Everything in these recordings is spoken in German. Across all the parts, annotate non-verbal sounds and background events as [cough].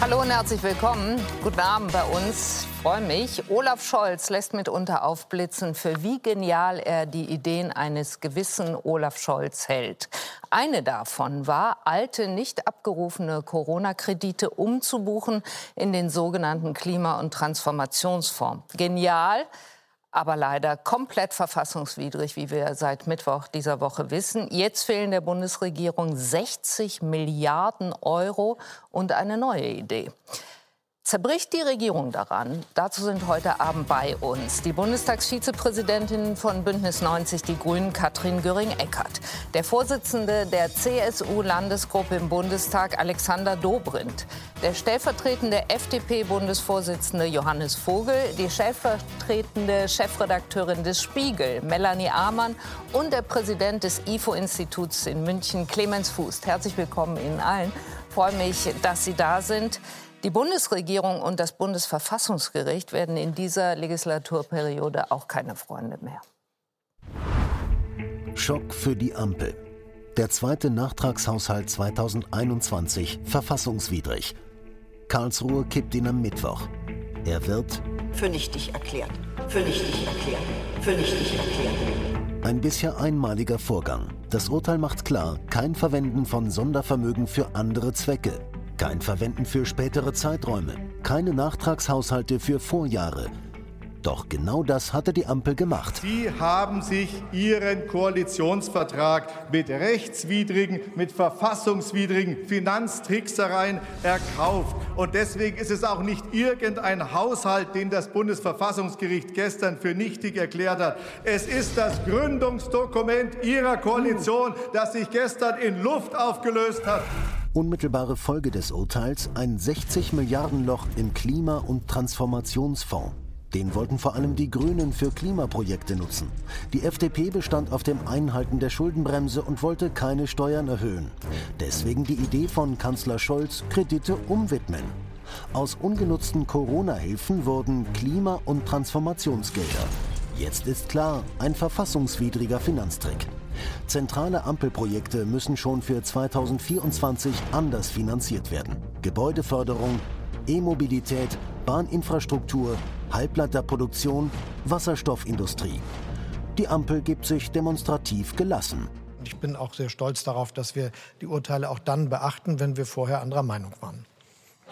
Hallo und herzlich willkommen. Guten Abend bei uns. Freue mich. Olaf Scholz lässt mitunter aufblitzen, für wie genial er die Ideen eines gewissen Olaf Scholz hält. Eine davon war, alte, nicht abgerufene Corona-Kredite umzubuchen in den sogenannten Klima- und Transformationsfonds. Genial aber leider komplett verfassungswidrig, wie wir seit Mittwoch dieser Woche wissen. Jetzt fehlen der Bundesregierung 60 Milliarden Euro und eine neue Idee. Zerbricht die Regierung daran? Dazu sind heute Abend bei uns die Bundestagsvizepräsidentin von Bündnis 90 Die Grünen, Katrin Göring-Eckardt, der Vorsitzende der CSU-Landesgruppe im Bundestag, Alexander Dobrindt, der stellvertretende FDP-Bundesvorsitzende Johannes Vogel, die stellvertretende Chefredakteurin des Spiegel, Melanie Amann und der Präsident des IFO-Instituts in München, Clemens Fuß. Herzlich willkommen Ihnen allen. Ich freue mich, dass Sie da sind. Die Bundesregierung und das Bundesverfassungsgericht werden in dieser Legislaturperiode auch keine Freunde mehr. Schock für die Ampel. Der zweite Nachtragshaushalt 2021 verfassungswidrig. Karlsruhe kippt ihn am Mittwoch. Er wird für nichtig erklärt. Für nichtig erklärt. Für nichtig erklärt. Ein bisher einmaliger Vorgang. Das Urteil macht klar, kein Verwenden von Sondervermögen für andere Zwecke. Kein Verwenden für spätere Zeiträume, keine Nachtragshaushalte für Vorjahre. Doch genau das hatte die Ampel gemacht. Sie haben sich Ihren Koalitionsvertrag mit rechtswidrigen, mit verfassungswidrigen Finanztricksereien erkauft. Und deswegen ist es auch nicht irgendein Haushalt, den das Bundesverfassungsgericht gestern für nichtig erklärt hat. Es ist das Gründungsdokument Ihrer Koalition, das sich gestern in Luft aufgelöst hat. Unmittelbare Folge des Urteils ein 60 Milliarden Loch im Klima- und Transformationsfonds. Den wollten vor allem die Grünen für Klimaprojekte nutzen. Die FDP bestand auf dem Einhalten der Schuldenbremse und wollte keine Steuern erhöhen. Deswegen die Idee von Kanzler Scholz, Kredite umwidmen. Aus ungenutzten Corona-Hilfen wurden Klima- und Transformationsgelder. Jetzt ist klar, ein verfassungswidriger Finanztrick. Zentrale Ampelprojekte müssen schon für 2024 anders finanziert werden. Gebäudeförderung, E-Mobilität, Bahninfrastruktur, Halbleiterproduktion, Wasserstoffindustrie. Die Ampel gibt sich demonstrativ gelassen. Ich bin auch sehr stolz darauf, dass wir die Urteile auch dann beachten, wenn wir vorher anderer Meinung waren.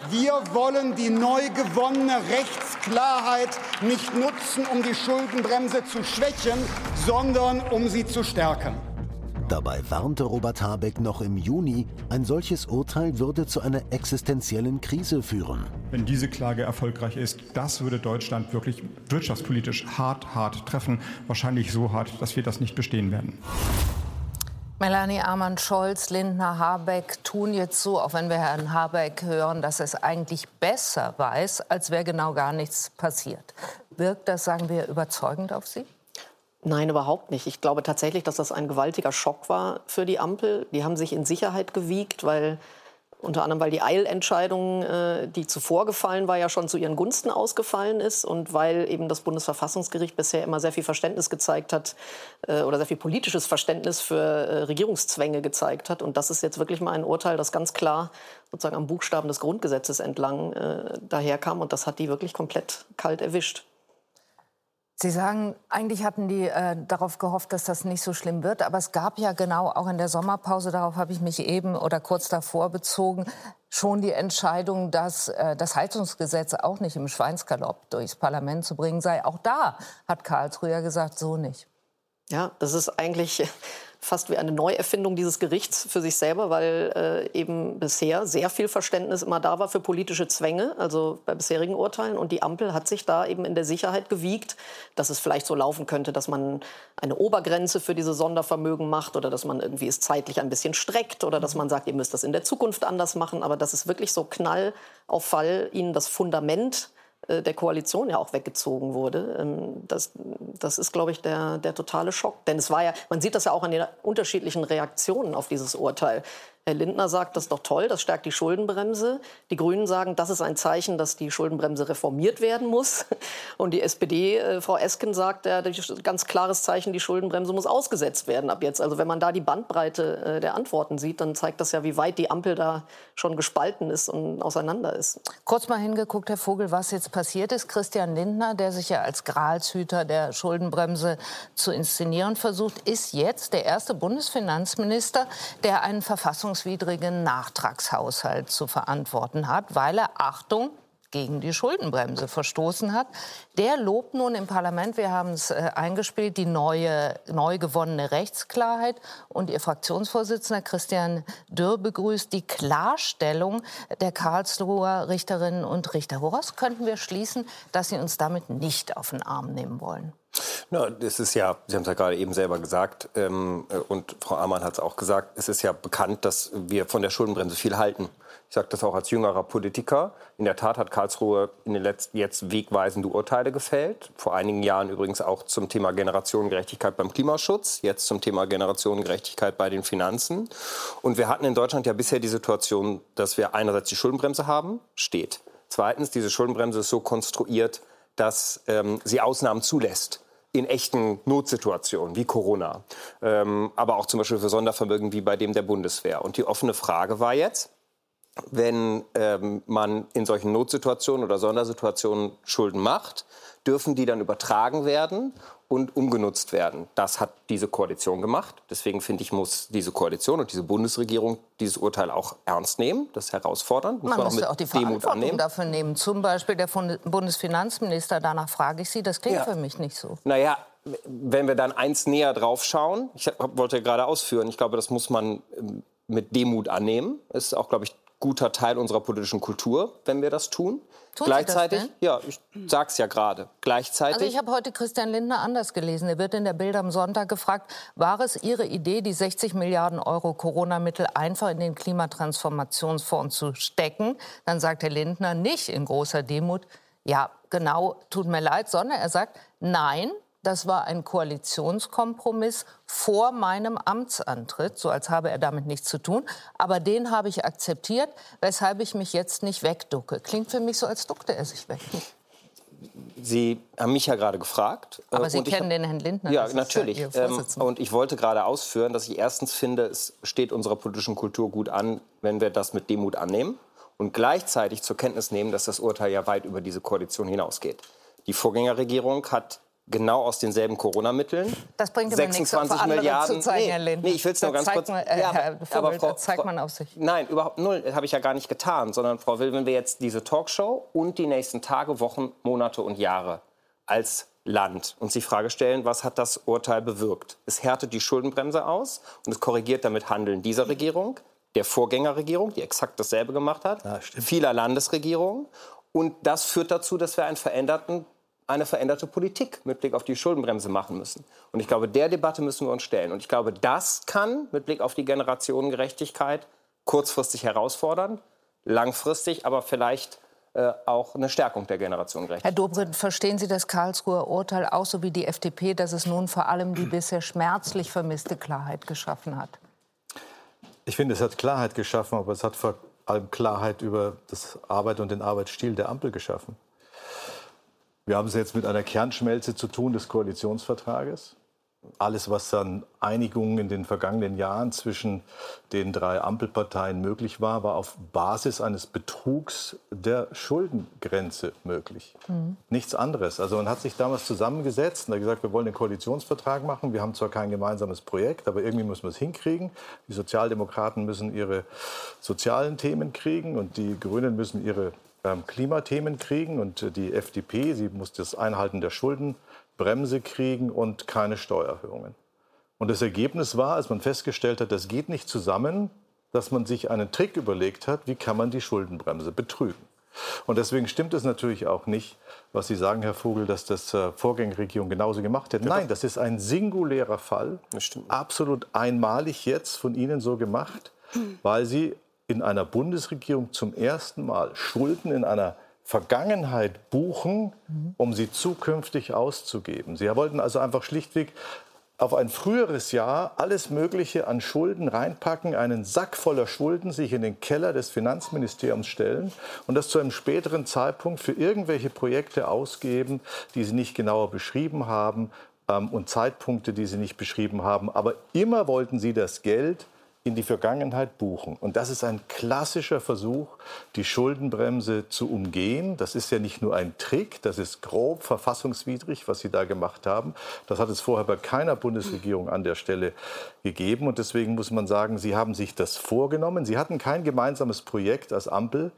Wir wollen die neu gewonnene Rechtsklarheit nicht nutzen, um die Schuldenbremse zu schwächen, sondern um sie zu stärken. Dabei warnte Robert Habeck noch im Juni, ein solches Urteil würde zu einer existenziellen Krise führen. Wenn diese Klage erfolgreich ist, das würde Deutschland wirklich wirtschaftspolitisch hart, hart treffen. Wahrscheinlich so hart, dass wir das nicht bestehen werden. Melanie Amann, Scholz, Lindner, Habeck tun jetzt so, auch wenn wir Herrn Habeck hören, dass es eigentlich besser weiß, als wäre genau gar nichts passiert. Wirkt das, sagen wir, überzeugend auf Sie? Nein, überhaupt nicht. Ich glaube tatsächlich, dass das ein gewaltiger Schock war für die Ampel. Die haben sich in Sicherheit gewiegt, weil unter anderem, weil die Eilentscheidung, äh, die zuvor gefallen war, ja schon zu ihren Gunsten ausgefallen ist und weil eben das Bundesverfassungsgericht bisher immer sehr viel Verständnis gezeigt hat äh, oder sehr viel politisches Verständnis für äh, Regierungszwänge gezeigt hat. Und das ist jetzt wirklich mal ein Urteil, das ganz klar sozusagen am Buchstaben des Grundgesetzes entlang daherkam. Und das hat die wirklich komplett kalt erwischt. Sie sagen, eigentlich hatten die äh, darauf gehofft, dass das nicht so schlimm wird. Aber es gab ja genau auch in der Sommerpause, darauf habe ich mich eben oder kurz davor bezogen, schon die Entscheidung, dass äh, das Heizungsgesetz auch nicht im Schweinsgalopp durchs Parlament zu bringen sei. Auch da hat Karlsruhe gesagt, so nicht. Ja, das ist eigentlich fast wie eine Neuerfindung dieses Gerichts für sich selber, weil äh, eben bisher sehr viel Verständnis immer da war für politische Zwänge, also bei bisherigen Urteilen. Und die Ampel hat sich da eben in der Sicherheit gewiegt, dass es vielleicht so laufen könnte, dass man eine Obergrenze für diese Sondervermögen macht oder dass man irgendwie es zeitlich ein bisschen streckt oder dass man sagt, ihr müsst das in der Zukunft anders machen. Aber das ist wirklich so Knall auf Fall, ihnen das Fundament der Koalition ja auch weggezogen wurde. Ähm, das, das ist, glaube ich, der, der totale Schock. Denn es war ja, man sieht das ja auch an den unterschiedlichen Reaktionen auf dieses Urteil. Herr Lindner sagt, das ist doch toll, das stärkt die Schuldenbremse. Die Grünen sagen, das ist ein Zeichen, dass die Schuldenbremse reformiert werden muss. Und die SPD, äh, Frau Esken, sagt, ja, ganz klares Zeichen, die Schuldenbremse muss ausgesetzt werden ab jetzt. Also wenn man da die Bandbreite äh, der Antworten sieht, dann zeigt das ja, wie weit die Ampel da schon gespalten ist und auseinander ist. Kurz mal hingeguckt, Herr Vogel, was jetzt passiert ist. Christian Lindner, der sich ja als Gralshüter der Schuldenbremse zu inszenieren versucht, ist jetzt der erste Bundesfinanzminister, der einen Verfassungs verfassungswidrigen Nachtragshaushalt zu verantworten hat, weil er, Achtung, gegen die Schuldenbremse verstoßen hat. Der lobt nun im Parlament, wir haben es äh, eingespielt, die neue, neu gewonnene Rechtsklarheit. Und Ihr Fraktionsvorsitzender Christian Dürr begrüßt die Klarstellung der Karlsruher Richterinnen und Richter. Woraus könnten wir schließen, dass Sie uns damit nicht auf den Arm nehmen wollen? Na, das ist ja, Sie haben es ja gerade eben selber gesagt, ähm, äh, und Frau Amann hat es auch gesagt, es ist ja bekannt, dass wir von der Schuldenbremse viel halten. Ich sage das auch als jüngerer Politiker. In der Tat hat Karlsruhe in den letzten jetzt wegweisende Urteile gefällt. Vor einigen Jahren übrigens auch zum Thema Generationengerechtigkeit beim Klimaschutz, jetzt zum Thema Generationengerechtigkeit bei den Finanzen. Und wir hatten in Deutschland ja bisher die Situation, dass wir einerseits die Schuldenbremse haben, steht. Zweitens, diese Schuldenbremse ist so konstruiert, dass ähm, sie Ausnahmen zulässt in echten Notsituationen wie Corona, ähm, aber auch zum Beispiel für Sondervermögen wie bei dem der Bundeswehr. Und die offene Frage war jetzt, wenn ähm, man in solchen Notsituationen oder Sondersituationen Schulden macht, dürfen die dann übertragen werden und umgenutzt werden. Das hat diese Koalition gemacht. Deswegen finde ich, muss diese Koalition und diese Bundesregierung dieses Urteil auch ernst nehmen. Das ist herausfordernd. Muss man, man muss auch, auch die Verantwortung dafür nehmen. Zum Beispiel der Bundesfinanzminister, danach frage ich Sie, das klingt ja. für mich nicht so. Naja, wenn wir dann eins näher drauf schauen, ich wollte gerade ausführen, ich glaube, das muss man ähm, mit Demut annehmen. Das ist auch, glaube ich, guter Teil unserer politischen Kultur, wenn wir das tun. Tun Gleichzeitig, das, ja, ich sag's ja gerade. Gleichzeitig. Also ich habe heute Christian Lindner anders gelesen. Er wird in der Bild am Sonntag gefragt, war es Ihre Idee, die 60 Milliarden Euro Corona-Mittel einfach in den Klimatransformationsfonds zu stecken? Dann sagt Herr Lindner nicht in großer Demut, ja, genau, tut mir leid, sondern er sagt, nein, das war ein Koalitionskompromiss vor meinem Amtsantritt, so als habe er damit nichts zu tun. Aber den habe ich akzeptiert, weshalb ich mich jetzt nicht wegducke. Klingt für mich so, als duckte er sich weg. Sie haben mich ja gerade gefragt. Aber Sie kennen hab, den Herrn Lindner. Ja, natürlich. Ja ähm, und ich wollte gerade ausführen, dass ich erstens finde, es steht unserer politischen Kultur gut an, wenn wir das mit Demut annehmen und gleichzeitig zur Kenntnis nehmen, dass das Urteil ja weit über diese Koalition hinausgeht. Die Vorgängerregierung hat genau aus denselben Corona-Mitteln. Das bringt 26 Milliarden. Zu zeigen, nee, nee, ich will es nur ganz kurz. Man, äh, ja, aber, Vogel, aber Frau, zeigt man auf sich. Nein, überhaupt null. Habe ich ja gar nicht getan. Sondern Frau Will, wenn wir jetzt diese Talkshow und die nächsten Tage, Wochen, Monate und Jahre als Land uns die Frage stellen, was hat das Urteil bewirkt? Es härtet die Schuldenbremse aus und es korrigiert damit Handeln dieser Regierung, der Vorgängerregierung, die exakt dasselbe gemacht hat, ja, vieler Landesregierungen. Und das führt dazu, dass wir einen veränderten eine veränderte Politik mit Blick auf die Schuldenbremse machen müssen. Und ich glaube, der Debatte müssen wir uns stellen. Und ich glaube, das kann mit Blick auf die Generationengerechtigkeit kurzfristig herausfordern, langfristig aber vielleicht äh, auch eine Stärkung der Generationengerechtigkeit. Herr Dobrindt, verstehen Sie das Karlsruher Urteil auch so wie die FDP, dass es nun vor allem die bisher schmerzlich vermisste Klarheit geschaffen hat? Ich finde, es hat Klarheit geschaffen, aber es hat vor allem Klarheit über das Arbeit und den Arbeitsstil der Ampel geschaffen. Wir haben es jetzt mit einer Kernschmelze zu tun des Koalitionsvertrages. Alles, was an Einigungen in den vergangenen Jahren zwischen den drei Ampelparteien möglich war, war auf Basis eines Betrugs der Schuldengrenze möglich. Mhm. Nichts anderes. Also man hat sich damals zusammengesetzt und hat gesagt, wir wollen den Koalitionsvertrag machen. Wir haben zwar kein gemeinsames Projekt, aber irgendwie müssen wir es hinkriegen. Die Sozialdemokraten müssen ihre sozialen Themen kriegen und die Grünen müssen ihre Klimathemen kriegen und äh, die FDP, sie muss das Einhalten der Schuldenbremse kriegen und keine Steuererhöhungen. Und das Ergebnis war, als man festgestellt hat, das geht nicht zusammen, dass man sich einen Trick überlegt hat, wie kann man die Schuldenbremse betrügen. Und deswegen stimmt es natürlich auch nicht, was Sie sagen, Herr Vogel, dass das äh, Vorgängerregierung genauso gemacht hätte. Nein, das ist ein singulärer Fall, absolut einmalig jetzt von Ihnen so gemacht, weil Sie in einer Bundesregierung zum ersten Mal Schulden in einer Vergangenheit buchen, um sie zukünftig auszugeben. Sie wollten also einfach schlichtweg auf ein früheres Jahr alles Mögliche an Schulden reinpacken, einen Sack voller Schulden sich in den Keller des Finanzministeriums stellen und das zu einem späteren Zeitpunkt für irgendwelche Projekte ausgeben, die sie nicht genauer beschrieben haben ähm, und Zeitpunkte, die sie nicht beschrieben haben. Aber immer wollten sie das Geld in die Vergangenheit buchen. Und das ist ein klassischer Versuch, die Schuldenbremse zu umgehen. Das ist ja nicht nur ein Trick, das ist grob verfassungswidrig, was Sie da gemacht haben. Das hat es vorher bei keiner Bundesregierung an der Stelle gegeben. Und deswegen muss man sagen, Sie haben sich das vorgenommen. Sie hatten kein gemeinsames Projekt als Ampel,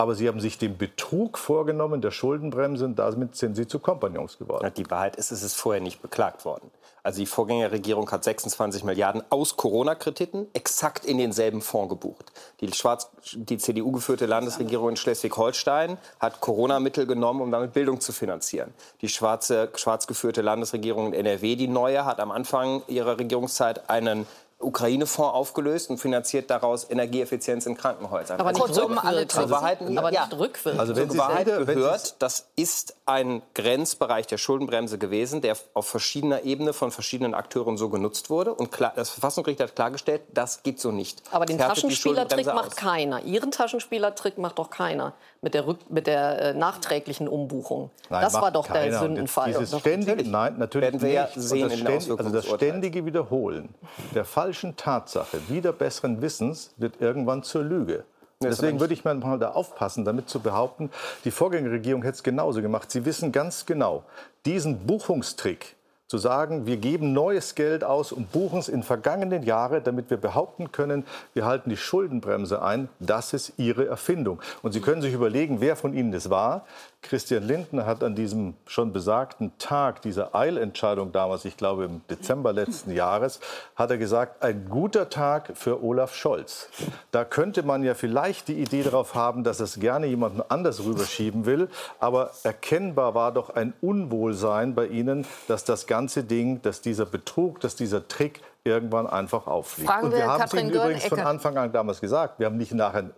aber Sie haben sich den Betrug vorgenommen der Schuldenbremse und damit sind Sie zu Kompagnons geworden. Die Wahrheit ist, es ist vorher nicht beklagt worden. Also die Vorgängerregierung hat 26 Milliarden aus Corona-Krediten exakt in denselben Fonds gebucht. Die, Schwarz, die CDU-geführte Landesregierung in Schleswig-Holstein hat Corona-Mittel genommen, um damit Bildung zu finanzieren. Die schwarze, schwarz geführte Landesregierung in NRW, die neue, hat am Anfang ihrer Regierungszeit einen Ukraine-Fonds aufgelöst und finanziert daraus Energieeffizienz in Krankenhäusern. Aber nicht also, rückwirkend. Zur Wahrheit, aber ja. nicht rückwirkend. Also wenn zur Wahrheit gehört, das ist ein Grenzbereich der Schuldenbremse gewesen, der auf verschiedener Ebene von verschiedenen Akteuren so genutzt wurde. Und klar, das Verfassungsgericht hat klargestellt, das geht so nicht. Aber den Taschenspielertrick macht aus. keiner. Ihren Taschenspielertrick macht doch keiner mit der, Rück mit der äh, nachträglichen Umbuchung. Nein, das war doch der keiner. Und Sündenfall. Dieses ständige, natürlich. nein, natürlich Werden wir nicht. Sehen das in den ständ- Also das ständige Wiederholen der falschen Tatsache, wieder besseren Wissens, wird irgendwann zur Lüge. Deswegen würde ich mal da aufpassen, damit zu behaupten, die Vorgängerregierung hätte es genauso gemacht. Sie wissen ganz genau, diesen Buchungstrick, zu sagen, wir geben neues Geld aus und buchen es in vergangenen Jahren, damit wir behaupten können, wir halten die Schuldenbremse ein, das ist Ihre Erfindung. Und Sie können sich überlegen, wer von Ihnen das war. Christian Lindner hat an diesem schon besagten Tag dieser Eilentscheidung damals, ich glaube im Dezember letzten Jahres, hat er gesagt, ein guter Tag für Olaf Scholz. Da könnte man ja vielleicht die Idee darauf haben, dass es gerne jemanden anders rüberschieben will, aber erkennbar war doch ein Unwohlsein bei Ihnen, dass das ganze Ding, dass dieser Betrug, dass dieser Trick irgendwann einfach auffliegt. Fragen Und wir wir haben es Ihnen übrigens von. Anfang an damals gesagt. Wir haben nicht nachher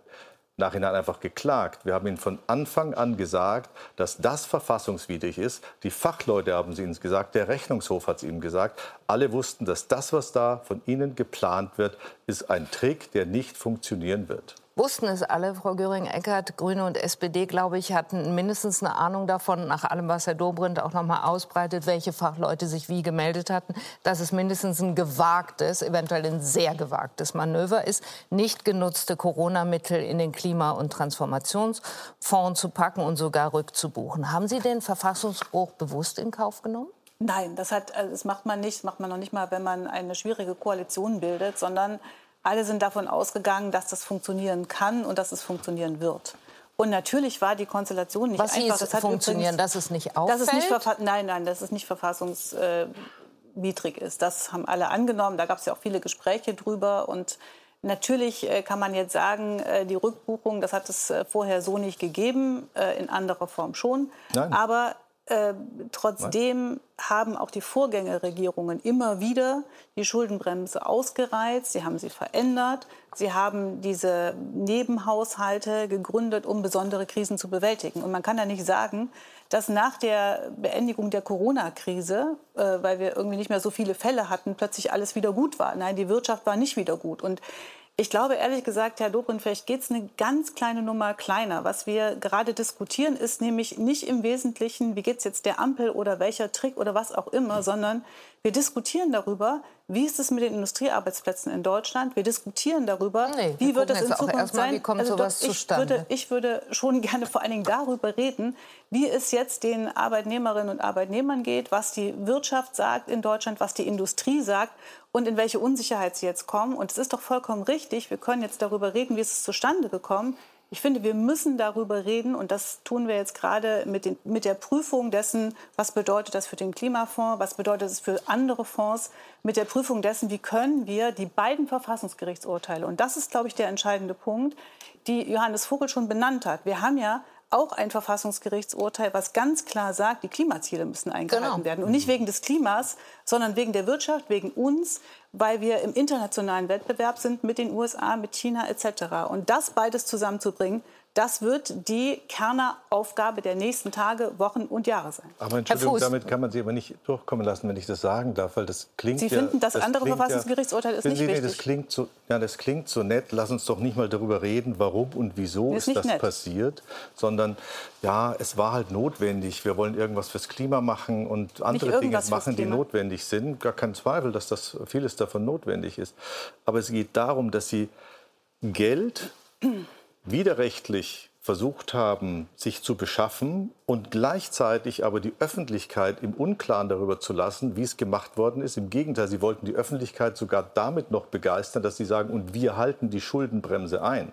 Nachhinein einfach geklagt. Wir haben Ihnen von Anfang an gesagt, dass das verfassungswidrig ist. Die Fachleute haben es Ihnen gesagt, der Rechnungshof hat es Ihnen gesagt. Alle wussten, dass das, was da von Ihnen geplant wird, ist ein Trick, der nicht funktionieren wird. Wussten es alle, Frau Göring-Eckardt, Grüne und SPD, glaube ich, hatten mindestens eine Ahnung davon, nach allem, was Herr Dobrindt auch noch mal ausbreitet, welche Fachleute sich wie gemeldet hatten, dass es mindestens ein gewagtes, eventuell ein sehr gewagtes Manöver ist, nicht genutzte Corona-Mittel in den Klima- und Transformationsfonds zu packen und sogar rückzubuchen. Haben Sie den Verfassungsbruch bewusst in Kauf genommen? Nein, das, hat, also das macht man nicht, das macht man noch nicht mal, wenn man eine schwierige Koalition bildet, sondern alle sind davon ausgegangen, dass das funktionieren kann und dass es funktionieren wird. Und natürlich war die Konstellation nicht Was einfach. hieß Das hat funktionieren, übrigens- dass es nicht dass es nicht auffällt? verfa- Nein, nein, dass es nicht verfassungswidrig ist. Das haben alle angenommen. Da gab es ja auch viele Gespräche drüber. Und natürlich äh, kann man jetzt sagen, äh, die Rückbuchung, das hat es äh, vorher so nicht gegeben, in anderer Form schon. Nein. Aber äh, trotzdem haben auch die Vorgängerregierungen immer wieder die Schuldenbremse ausgereizt, sie haben sie verändert, sie haben diese Nebenhaushalte gegründet, um besondere Krisen zu bewältigen. Und man kann ja nicht sagen, dass nach der Beendigung der Corona-Krise, äh, weil wir irgendwie nicht mehr so viele Fälle hatten, plötzlich alles wieder gut war. Nein, die Wirtschaft war nicht wieder gut. Und ich glaube ehrlich gesagt, Herr Dobrindt, vielleicht geht es eine ganz kleine Nummer kleiner. Was wir gerade diskutieren, ist nämlich nicht im Wesentlichen, wie geht es jetzt der Ampel oder welcher Trick oder was auch immer, sondern wir diskutieren darüber, wie ist es mit den Industriearbeitsplätzen in Deutschland. Wir diskutieren darüber, Nee, wir wie wird es in Zukunft sein. kommt Also doch, ich? Würde, ich würde schon [laughs] gerne vor allen Dingen darüber reden, wie es jetzt den Arbeitnehmerinnen und Arbeitnehmern geht, was die Wirtschaft sagt in Deutschland, was die Industrie sagt und in welche Unsicherheit sie jetzt kommen. Und es ist doch vollkommen richtig, wir können jetzt darüber reden, wie ist es zustande gekommen. Ich finde, wir müssen darüber reden und das tun wir jetzt gerade mit, den, mit der Prüfung dessen, was bedeutet das für den Klimafonds, was bedeutet es für andere Fonds, mit der Prüfung dessen, wie können wir die beiden Verfassungsgerichtsurteile, und das ist, glaube ich, der entscheidende Punkt, die Johannes Vogel schon benannt hat. Wir haben ja auch ein Verfassungsgerichtsurteil, was ganz klar sagt, die Klimaziele müssen eingehalten Genau. werden. Und nicht wegen des Klimas, sondern wegen der Wirtschaft, wegen uns. weil wir im internationalen Wettbewerb sind mit den USA, mit China etc. Und das beides zusammenzubringen, das wird die Kerneraufgabe der nächsten Tage, Wochen und Jahre sein. Aber Entschuldigung, damit kann man Sie aber nicht durchkommen lassen, wenn ich das sagen darf, weil das klingt Sie ja, finden, das, das andere Verfassungsgerichtsurteil ist nicht Sie, wichtig? Das klingt, so, ja, das klingt so nett. Lass uns doch nicht mal darüber reden, warum und wieso ist, ist das nett. passiert, sondern ja, es war halt notwendig. Wir wollen irgendwas fürs Klima machen und andere Dinge machen, die notwendig sind. Gar kein Zweifel, dass das vieles davon notwendig ist. Aber es geht darum, dass Sie Geld widerrechtlich versucht haben, sich zu beschaffen und gleichzeitig aber die Öffentlichkeit im Unklaren darüber zu lassen, wie es gemacht worden ist. Im Gegenteil, sie wollten die Öffentlichkeit sogar damit noch begeistern, dass sie sagen, und wir halten die Schuldenbremse ein.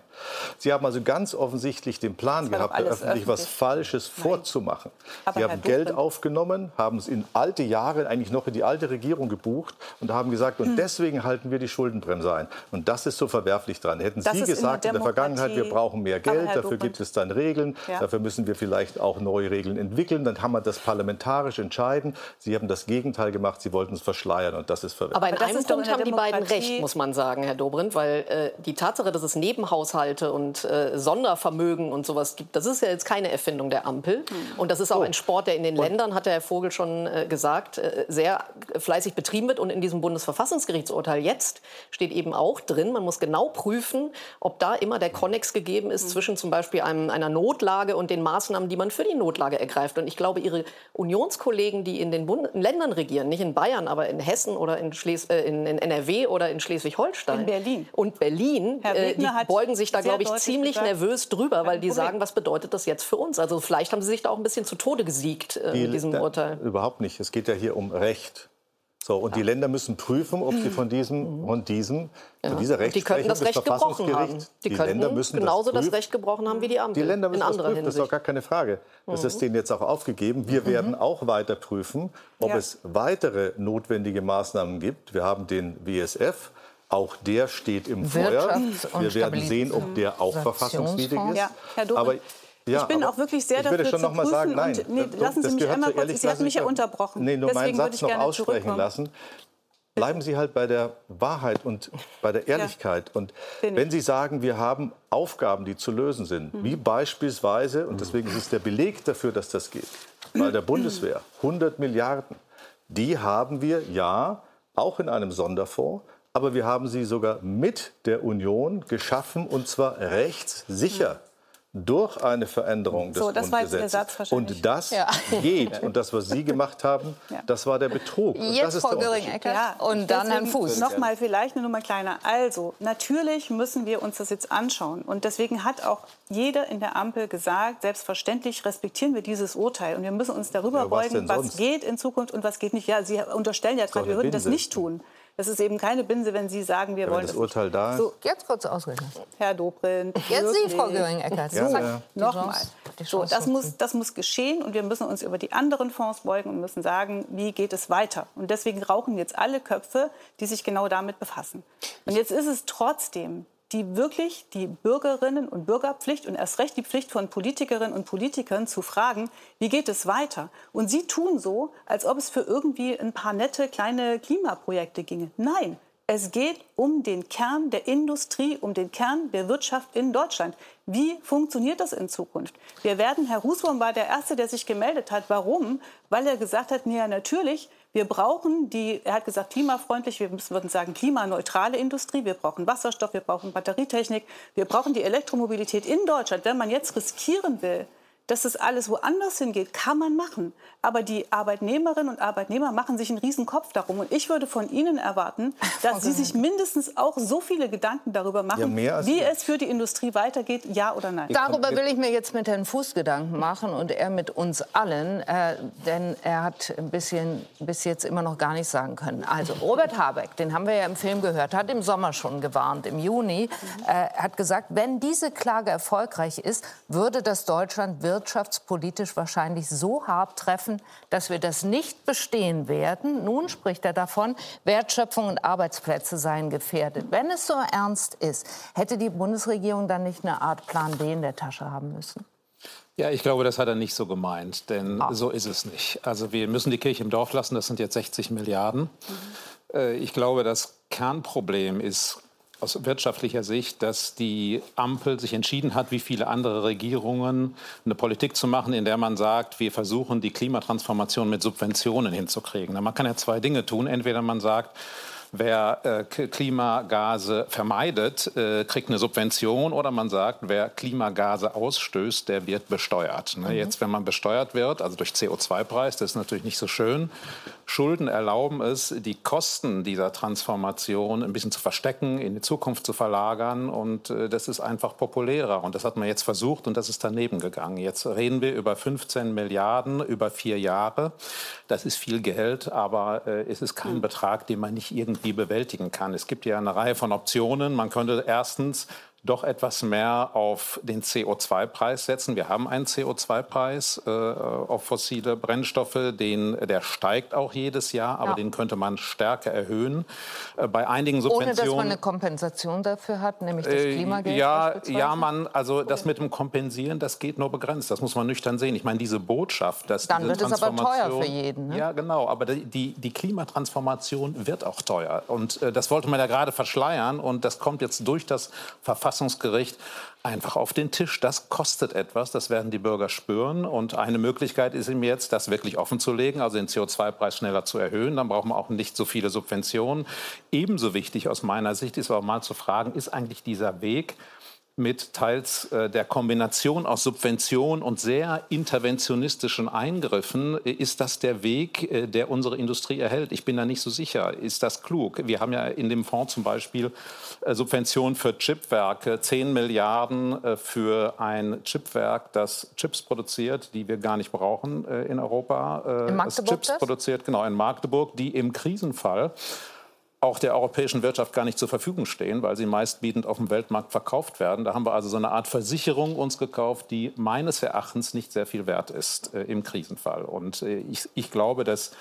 Sie haben also ganz offensichtlich den Plan gehabt, der öffentlich, öffentlich was Falsches Nein. vorzumachen. Aber sie Herr haben Geld aufgenommen, haben es in alte Jahre, eigentlich noch in die alte Regierung gebucht und haben gesagt, und hm. deswegen halten wir die Schuldenbremse ein. Und das ist so verwerflich dran. Hätten das Sie gesagt in der, in der Vergangenheit, wir brauchen mehr Geld, dafür gibt es dann Regeln, ja. dafür müssen wir vielleicht auch neue Regeln entwickeln, dann kann man das parlamentarisch entscheiden. Sie haben das Gegenteil gemacht, Sie wollten es verschleiern und das ist verwirrend. Aber in Aber einem Punkt haben die beiden recht, muss man sagen, Herr Dobrindt, weil äh, die Tatsache, dass es Nebenhaushalte und äh, Sondervermögen und sowas gibt, das ist ja jetzt keine Erfindung der Ampel. Hm. Und das ist auch oh. ein Sport, der in den und Ländern, hat der Herr Vogel schon äh, gesagt, äh, sehr fleißig betrieben wird. Und in diesem Bundesverfassungsgerichtsurteil jetzt steht eben auch drin, man muss genau prüfen, ob da immer der Konnex gegeben ist hm. zwischen zum Beispiel einem, einer Notlage und den Maßnahmen, die man für die Notlage ergreift. Und ich glaube, Ihre Unionskollegen, die in den Bund Ländern regieren, nicht in Bayern, aber in Hessen oder in, Schles äh, in, in NRW oder in Schleswig-Holstein. In Berlin. Und Berlin, äh, die beugen sich da, glaube ich, ziemlich gesagt, nervös drüber, weil die sagen, was bedeutet das jetzt für uns? Also vielleicht haben sie sich da auch ein bisschen zu Tode gesiegt äh, die, mit diesem Urteil. Überhaupt nicht. Es geht ja hier um Recht. So, und ja. die Länder müssen prüfen, ob sie von diesem, von diesem, ja. von dieser Rechtsprechung die das Recht gebrochen haben. Die, die Länder müssen genauso das, das, Recht gebrochen haben wie die Ampel. Die Länder müssen in das prüfen, Hinsicht. das ist doch gar keine Frage. Das mhm. ist denen jetzt auch aufgegeben. Wir mhm. werden auch weiter prüfen, ob ja. es weitere notwendige Maßnahmen gibt. Wir haben den WSF. Auch der steht im Feuer. Wir werden sehen, ob der auch verfassungswidrig ist. Ja, Herr Dobrindt, ja, ich bin auch wirklich sehr dafür schon zu noch mal sagen, nein, und, nee, lassen Sie mich einmal kurz, Sie hatten mich ja unterbrochen. Nee, nur Deswegen meinen Satz noch aussprechen lassen. Bleiben Sie halt bei der Wahrheit und bei der Ehrlichkeit. Ja, und wenn Sie sagen, wir haben Aufgaben, die zu lösen sind, mhm. wie beispielsweise, und deswegen ist es der Beleg dafür, dass das geht, bei der Bundeswehr 100 Milliarden, die haben wir ja auch in einem Sonderfonds, aber wir haben sie sogar mit der Union geschaffen und zwar rechtssicher. Mhm durch eine Veränderung des so, das Grundgesetzes. War jetzt und das ja. [laughs] geht. Und das, was Sie gemacht haben, [laughs] ja. das war der Betrug. Jetzt Frau Göring-Eckert ja. und dann Herrn Fuß. Noch mal vielleicht eine Nummer kleiner. Also, natürlich müssen wir uns das jetzt anschauen. Und deswegen hat auch jeder in der Ampel gesagt, selbstverständlich respektieren wir dieses Urteil. Und wir müssen uns darüber beugen, was, was geht in Zukunft und was geht nicht. Ja, Sie unterstellen ja gerade, wir würden das nicht tun. Das ist eben keine Binse, wenn Sie sagen, wir ja, wollen das, das Urteil da ist. So, jetzt kurz ausreden. Herr Dobrindt. Jetzt Sie, Frau Göring-Eckert. So, ja. nochmal. So, das, muss, das muss geschehen und wir müssen uns über die anderen Fonds beugen und müssen sagen, wie geht es weiter. Und deswegen rauchen jetzt alle Köpfe, die sich genau damit befassen. Und jetzt ist es trotzdem die wirklich die Bürgerinnen und Bürgerpflicht und erst recht die Pflicht von Politikerinnen und Politikern zu fragen, wie geht es weiter? Und sie tun so, als ob es für irgendwie ein paar nette kleine Klimaprojekte ginge. Nein, es geht um den Kern der Industrie, um den Kern der Wirtschaft in Deutschland. Wie funktioniert das in Zukunft? Wir werden, Herr Husbaum war der Erste, der sich gemeldet hat. Warum? Weil er gesagt hat, ja, natürlich, wir brauchen die, er hat gesagt, klimafreundlich, wir würden sagen klimaneutrale Industrie. Wir brauchen Wasserstoff, wir brauchen Batterietechnik, wir brauchen die Elektromobilität in Deutschland. Wenn man jetzt riskieren will, dass das alles woanders hingeht, kann man machen. Aber die Arbeitnehmerinnen und Arbeitnehmer machen sich einen riesen Kopf darum. Und ich würde von Ihnen erwarten, [laughs] dass Sie sich mindestens auch so viele Gedanken darüber machen, ja, wie es für die Industrie weitergeht, ja oder nein. Darüber will ich mir jetzt mit Herrn Fuß Gedanken machen und er mit uns allen, äh, denn er hat ein bisschen bis jetzt immer noch gar nichts sagen können. Also Robert Habeck, den haben wir ja im Film gehört, hat im Sommer schon gewarnt, im Juni, äh, hat gesagt, wenn diese Klage erfolgreich ist, würde das Deutschland wirtschaftlich wirtschaftspolitisch wahrscheinlich so hart treffen, dass wir das nicht bestehen werden. Nun spricht er davon, Wertschöpfung und Arbeitsplätze seien gefährdet. Wenn es so ernst ist, hätte die Bundesregierung dann nicht eine Art Plan B in der Tasche haben müssen? Ja, ich glaube, das hat er nicht so gemeint, denn ah. so ist es nicht. Also wir müssen die Kirche im Dorf lassen, das sind jetzt 60 Milliarden. Mhm. Ich glaube, dass Kernproblem ist aus wirtschaftlicher Sicht, dass die Ampel sich entschieden hat, wie viele andere Regierungen, eine Politik zu machen, in der man sagt, wir versuchen, die Klimatransformation mit Subventionen hinzukriegen. Man kann ja zwei Dinge tun. Entweder man sagt, wer äh, Klimagase vermeidet, äh, kriegt eine Subvention oder man sagt, wer Klimagase ausstößt, der wird besteuert. Ne? Mhm. Jetzt, wenn man besteuert wird, also durch CO2-Preis, das ist natürlich nicht so schön. Schulden erlauben es, die Kosten dieser Transformation ein bisschen zu verstecken, in die Zukunft zu verlagern und äh, das ist einfach populärer. Und das hat man jetzt versucht und das ist daneben gegangen. Jetzt reden wir über 15 Milliarden über vier Jahre. Das ist viel Geld, aber äh, es ist kein mhm. Betrag, den man nicht irgendwie irgendwie bewältigen kann. Es gibt ja eine Reihe von Optionen. Man könnte erstens doch etwas mehr auf den CO2-Preis setzen. Wir haben einen CO2-Preis äh, auf fossile Brennstoffe, den, der steigt auch jedes Jahr, aber ja. den könnte man stärker erhöhen. Äh, bei einigen Subventionen... Ohne dass man eine Kompensation dafür hat, nämlich das äh, Klimageld? Äh, ja, ja, man, also das mit dem Kompensieren, das geht nur begrenzt. Das muss man nüchtern sehen. Ich meine, diese Botschaft, dass Dann diese wird es aber teuer für jeden. Ne? Ja, genau. Aber die, die Klimatransformation wird auch teuer. Und äh, das wollte man ja gerade verschleiern. Und das kommt jetzt durch das Verfassungsgericht Verfassungsgericht einfach auf den Tisch. Das kostet etwas, das werden die Bürger spüren. Und eine Möglichkeit ist ihm jetzt, das wirklich offen zu legen, also den CO2-Preis schneller zu erhöhen. Dann braucht man auch nicht so viele Subventionen. Ebenso wichtig aus meiner Sicht ist aber mal zu fragen, ist eigentlich dieser Weg, mit teils äh, der Kombination aus Subvention und sehr interventionistischen Eingriffen, äh, ist das der Weg, äh, der unsere Industrie erhält? Ich bin da nicht so sicher. Ist das klug? Wir haben ja in dem Fonds zum Beispiel Subventionen für Chipwerke, 10 Milliarden für ein Chipwerk, das Chips produziert, die wir gar nicht brauchen in Europa. in Magdeburg Chips das? produziert, genau, in Magdeburg, die im Krisenfall auch der europäischen Wirtschaft gar nicht zur Verfügung stehen, weil sie meistbietend auf dem Weltmarkt verkauft werden. Da haben wir also so eine Art Versicherung uns gekauft, die meines Erachtens nicht sehr viel wert ist äh, im Krisenfall. Und äh, ich, ich glaube, dass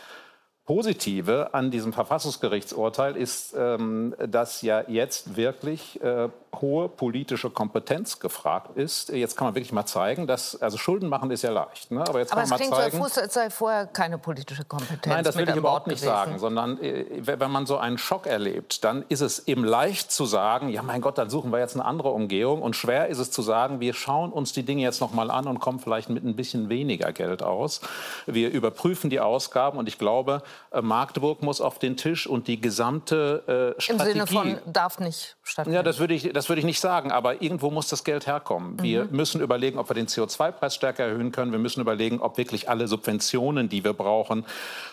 Positive an diesem Verfassungsgerichtsurteil ist, ähm, dass ja jetzt wirklich äh, hohe politische Kompetenz gefragt ist. Jetzt kann man wirklich mal zeigen, dass also Schulden machen ist ja leicht, ne? aber jetzt aber kann man mal zeigen. Aber es klingt so, als sei vorher keine politische Kompetenz. Nein, das will ich überhaupt nicht gewesen. sagen, sondern äh, wenn man so einen Schock erlebt, dann ist es eben leicht zu sagen, ja mein Gott, dann suchen wir jetzt eine andere Umgehung und schwer ist es zu sagen, wir schauen uns die Dinge jetzt noch mal an und kommen vielleicht mit ein bisschen weniger Geld aus. Wir überprüfen die Ausgaben und ich glaube, Magdeburg muss auf den Tisch und die gesamte äh, Strategie. Im Sinne von darf nicht stattfinden. Ja, das würde ich, das würde ich nicht sagen. Aber irgendwo muss das Geld herkommen. Mhm. Wir müssen überlegen, ob wir den CO2-Preis stärker erhöhen können. Wir müssen überlegen, ob wirklich alle Subventionen, die wir brauchen,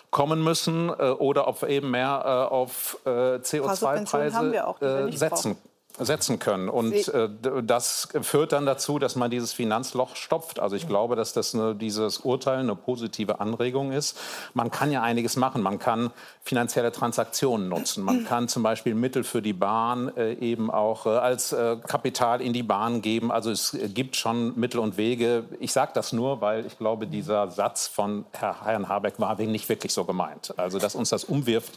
kommen müssen äh, oder ob wir eben mehr äh, auf äh, CO2-Preise äh, setzen brauchen setzen können. Und äh, das führt dann dazu, dass man dieses Finanzloch stopft. Also ich glaube, dass das eine, dieses Urteil eine positive Anregung ist. Man kann ja einiges machen. Man kann finanzielle Transaktionen nutzen. Man kann zum Beispiel Mittel für die Bahn äh, eben auch äh, als äh, Kapital in die Bahn geben. Also es gibt schon Mittel und Wege. Ich sage das nur, weil ich glaube, dieser Satz von Herrn Habeck war nicht wirklich so gemeint. Also dass uns das umwirft.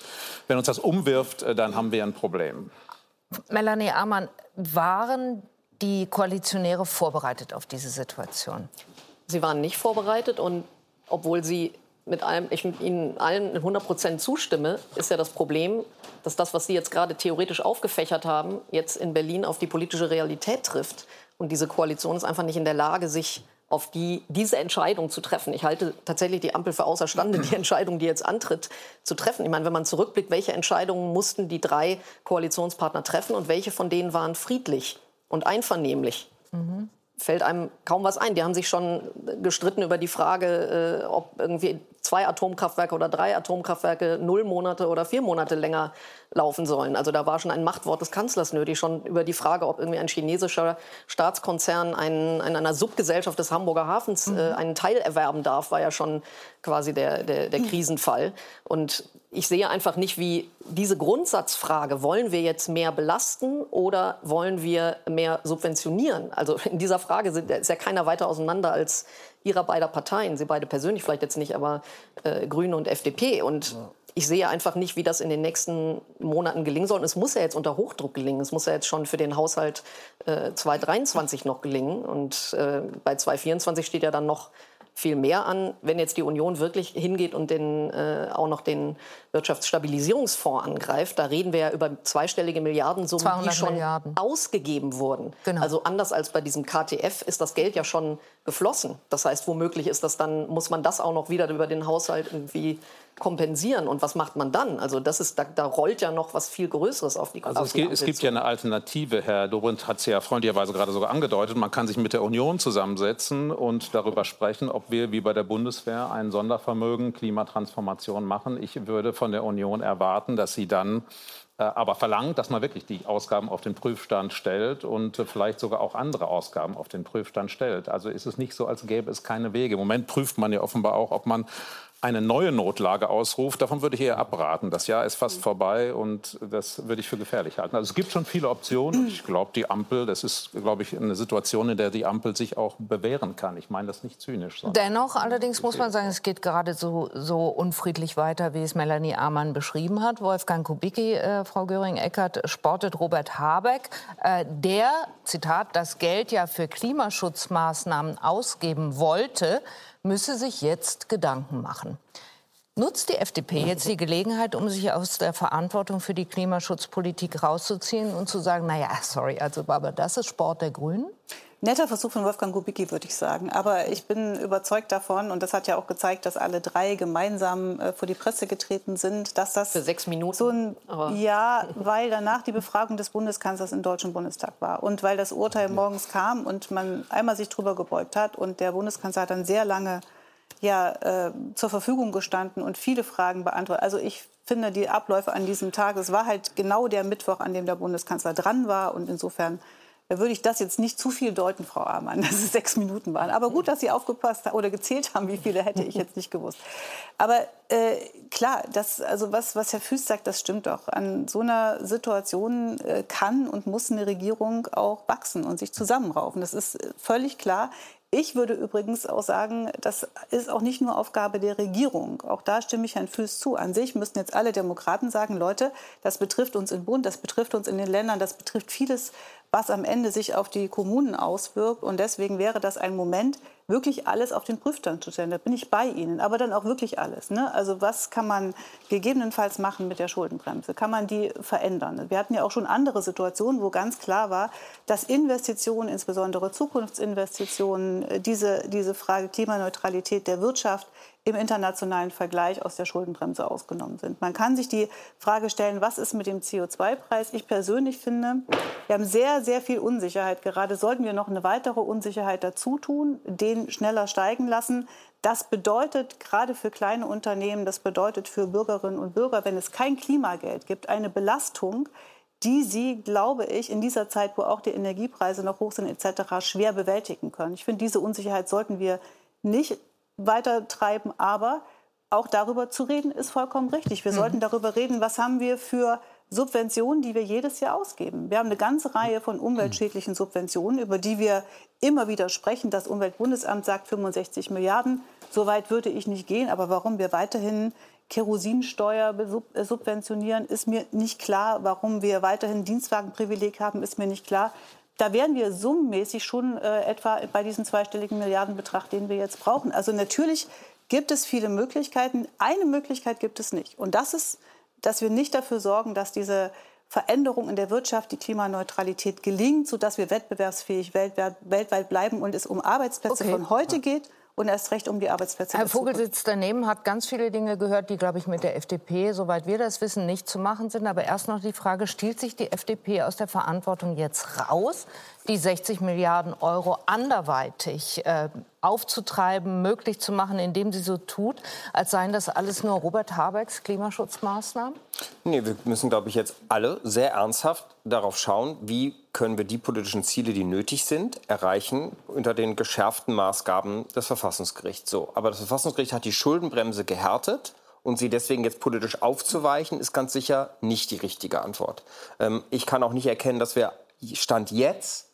Wenn uns das umwirft, äh, dann haben wir ein Problem. Melanie Amann, waren die Koalitionäre vorbereitet auf diese Situation? Sie waren nicht vorbereitet und obwohl sie mit allem, ich mit Ihnen allen 100 Prozent zustimme, ist ja das Problem, dass das, was Sie jetzt gerade theoretisch aufgefächert haben, jetzt in Berlin auf die politische Realität trifft. Und diese Koalition ist einfach nicht in der Lage, sich auf die, diese Entscheidung zu treffen. Ich halte tatsächlich die Ampel für außerstande, die [clears throat] Entscheidung, die jetzt antritt, zu treffen. Ich meine, wenn man zurückblickt, welche Entscheidungen mussten die drei Koalitionspartner treffen und welche von denen waren friedlich und einvernehmlich? Mhm fällt einem kaum was ein. Die haben sich schon gestritten über die Frage, äh, ob irgendwie zwei Atomkraftwerke oder drei Atomkraftwerke null Monate oder vier Monate länger laufen sollen. Also da war schon ein Machtwort des Kanzlers nötig, schon über die Frage, ob irgendwie ein chinesischer Staatskonzern einen, in einer Subgesellschaft des Hamburger Hafens äh, mhm. einen Teil erwerben darf, war ja schon quasi der, der, der Krisenfall. Und ich sehe einfach nicht, wie diese Grundsatzfrage, wollen wir jetzt mehr belasten oder wollen wir mehr subventionieren? Also in dieser Frage sind, ist ja keiner weiter auseinander als ihrer beider Parteien. Sie beide persönlich vielleicht jetzt nicht, aber äh, Grüne und FDP. Und ja. ich sehe einfach nicht, wie das in den nächsten Monaten gelingen soll. Und es muss ja jetzt unter Hochdruck gelingen. Es muss ja jetzt schon für den Haushalt äh, 2023 noch gelingen. Und äh, bei 2024 steht ja dann noch viel mehr an. Wenn jetzt die Union wirklich hingeht und den, äh, auch noch den Wirtschaftsstabilisierungsfonds angreift, da reden wir ja über zweistellige Milliardensummen, die schon Milliarden. ausgegeben wurden. Genau. Also anders als bei diesem KTF ist das Geld ja schon geflossen. Das heißt, womöglich ist das dann, muss man das auch noch wieder über den Haushalt irgendwie kompensieren. Und was macht man dann? Also das ist, da, da rollt ja noch was viel Größeres auf die Also es, gibt, es gibt ja eine Alternative. Herr Dobrindt hat es ja freundlicherweise gerade sogar angedeutet. Man kann sich mit der Union zusammensetzen und darüber sprechen, ob wir wie bei der Bundeswehr ein Sondervermögen Klimatransformation machen. Ich würde von der Union erwarten, dass sie dann äh, aber verlangt, dass man wirklich die Ausgaben auf den Prüfstand stellt und äh, vielleicht sogar auch andere Ausgaben auf den Prüfstand stellt. Also ist es nicht so, als gäbe es keine Wege. Im Moment prüft man ja offenbar auch, ob man eine neue Notlage ausruft, davon würde ich eher abraten. Das Jahr ist fast vorbei und das würde ich für gefährlich halten. Also es gibt schon viele Optionen. Ich glaube, die Ampel, das ist, glaube ich, eine Situation, in der die Ampel sich auch bewähren kann. Ich meine das nicht zynisch. Dennoch, allerdings muss man sagen, es geht gerade so, so unfriedlich weiter, wie es Melanie Amann beschrieben hat. Wolfgang Kubicki, äh, Frau Göring-Eckardt, sportet Robert Habeck, äh, der, Zitat, das Geld ja für Klimaschutzmaßnahmen ausgeben wollte, müsse sich jetzt Gedanken machen. Nutzt die FDP jetzt die Gelegenheit, um sich aus der Verantwortung für die Klimaschutzpolitik rauszuziehen und zu sagen, naja, sorry, also aber das ist Sport der Grünen? Netter Versuch von Wolfgang Kubicki, würde ich sagen. Aber ich bin überzeugt davon, und das hat ja auch gezeigt, dass alle drei gemeinsam äh, vor die Presse getreten sind, dass das für sechs Minuten. So ein, ja, weil danach die Befragung des Bundeskanzlers im Deutschen Bundestag war und weil das Urteil morgens kam und man einmal sich drüber gebeugt hat und der Bundeskanzler hat dann sehr lange ja, äh, zur Verfügung gestanden und viele Fragen beantwortet. Also ich finde die Abläufe an diesem Tag, es war halt genau der Mittwoch, an dem der Bundeskanzler dran war und insofern da würde ich das jetzt nicht zu viel deuten, Frau Amann, [laughs] dass es sechs Minuten waren. Aber gut, dass Sie aufgepasst oder gezählt haben, wie viele hätte ich jetzt nicht gewusst. Aber äh, klar, das, also was, was Herr Füß sagt, das stimmt doch. An so einer Situation äh, kann und muss eine Regierung auch wachsen und sich zusammenraufen. Das ist völlig klar. Ich würde übrigens auch sagen, das ist auch nicht nur Aufgabe der Regierung. Auch da stimme ich Herrn Füß zu. An sich müssten jetzt alle Demokraten sagen, Leute, das betrifft uns im Bund, das betrifft uns in den Ländern, das betrifft vieles, was am Ende sich auf die Kommunen auswirkt. Und deswegen wäre das ein Moment, wirklich alles auf den Prüfstand zu stellen. Da bin ich bei Ihnen, aber dann auch wirklich alles. Ne? Also was kann man gegebenenfalls machen mit der Schuldenbremse? Kann man die verändern? Wir hatten ja auch schon andere Situationen, wo ganz klar war, dass Investitionen, insbesondere Zukunftsinvestitionen, diese, diese Frage Klimaneutralität der Wirtschaft im internationalen Vergleich aus der Schuldenbremse ausgenommen sind. Man kann sich die Frage stellen, was ist mit dem CO2-Preis? Ich persönlich finde, wir haben sehr, sehr viel Unsicherheit. Gerade sollten wir noch eine weitere Unsicherheit dazu tun, den schneller steigen lassen. Das bedeutet gerade für kleine Unternehmen, das bedeutet für Bürgerinnen und Bürger, wenn es kein Klimageld gibt, eine Belastung, die sie, glaube ich, in dieser Zeit, wo auch die Energiepreise noch hoch sind etc., schwer bewältigen können. Ich finde, diese Unsicherheit sollten wir nicht weiter treiben. Aber auch darüber zu reden, ist vollkommen richtig. Wir mhm. sollten darüber reden, was haben wir für Subventionen, die wir jedes Jahr ausgeben. Wir haben eine ganze Reihe von umweltschädlichen Subventionen, über die wir immer wieder sprechen. Das Umweltbundesamt sagt 65 Milliarden. So weit würde ich nicht gehen. Aber warum wir weiterhin Kerosinsteuer subventionieren, ist mir nicht klar. Warum wir weiterhin Dienstwagenprivileg haben, ist mir nicht klar. Da wären wir summenmäßig schon äh, etwa bei diesem zweistelligen Milliardenbetrag, den wir jetzt brauchen. Also natürlich gibt es viele Möglichkeiten. Eine Möglichkeit gibt es nicht. Und das ist, dass wir nicht dafür sorgen, dass diese Veränderung in der Wirtschaft, die Klimaneutralität gelingt, sodass wir wettbewerbsfähig weltweit bleiben und es um Arbeitsplätze okay. von heute geht und erst recht um die Arbeitsplätze. Herr Vogel sitzt daneben, hat ganz viele Dinge gehört, die, glaube ich, mit der FDP, soweit wir das wissen, nicht zu machen sind. Aber erst noch die Frage, stiehlt sich die FDP aus der Verantwortung jetzt raus, die 60 Milliarden Euro anderweitig äh, aufzutreiben, möglich zu machen, indem sie so tut, als seien das alles nur Robert Habecks Klimaschutzmaßnahmen? Nee, wir müssen, glaube ich, jetzt alle sehr ernsthaft darauf schauen, wie können wir die politischen Ziele, die nötig sind, erreichen unter den geschärften Maßgaben des Verfassungsgerichts. So, aber das Verfassungsgericht hat die Schuldenbremse gehärtet und sie deswegen jetzt politisch aufzuweichen, ist ganz sicher nicht die richtige Antwort. Ähm, ich kann auch nicht erkennen, dass wir Stand jetzt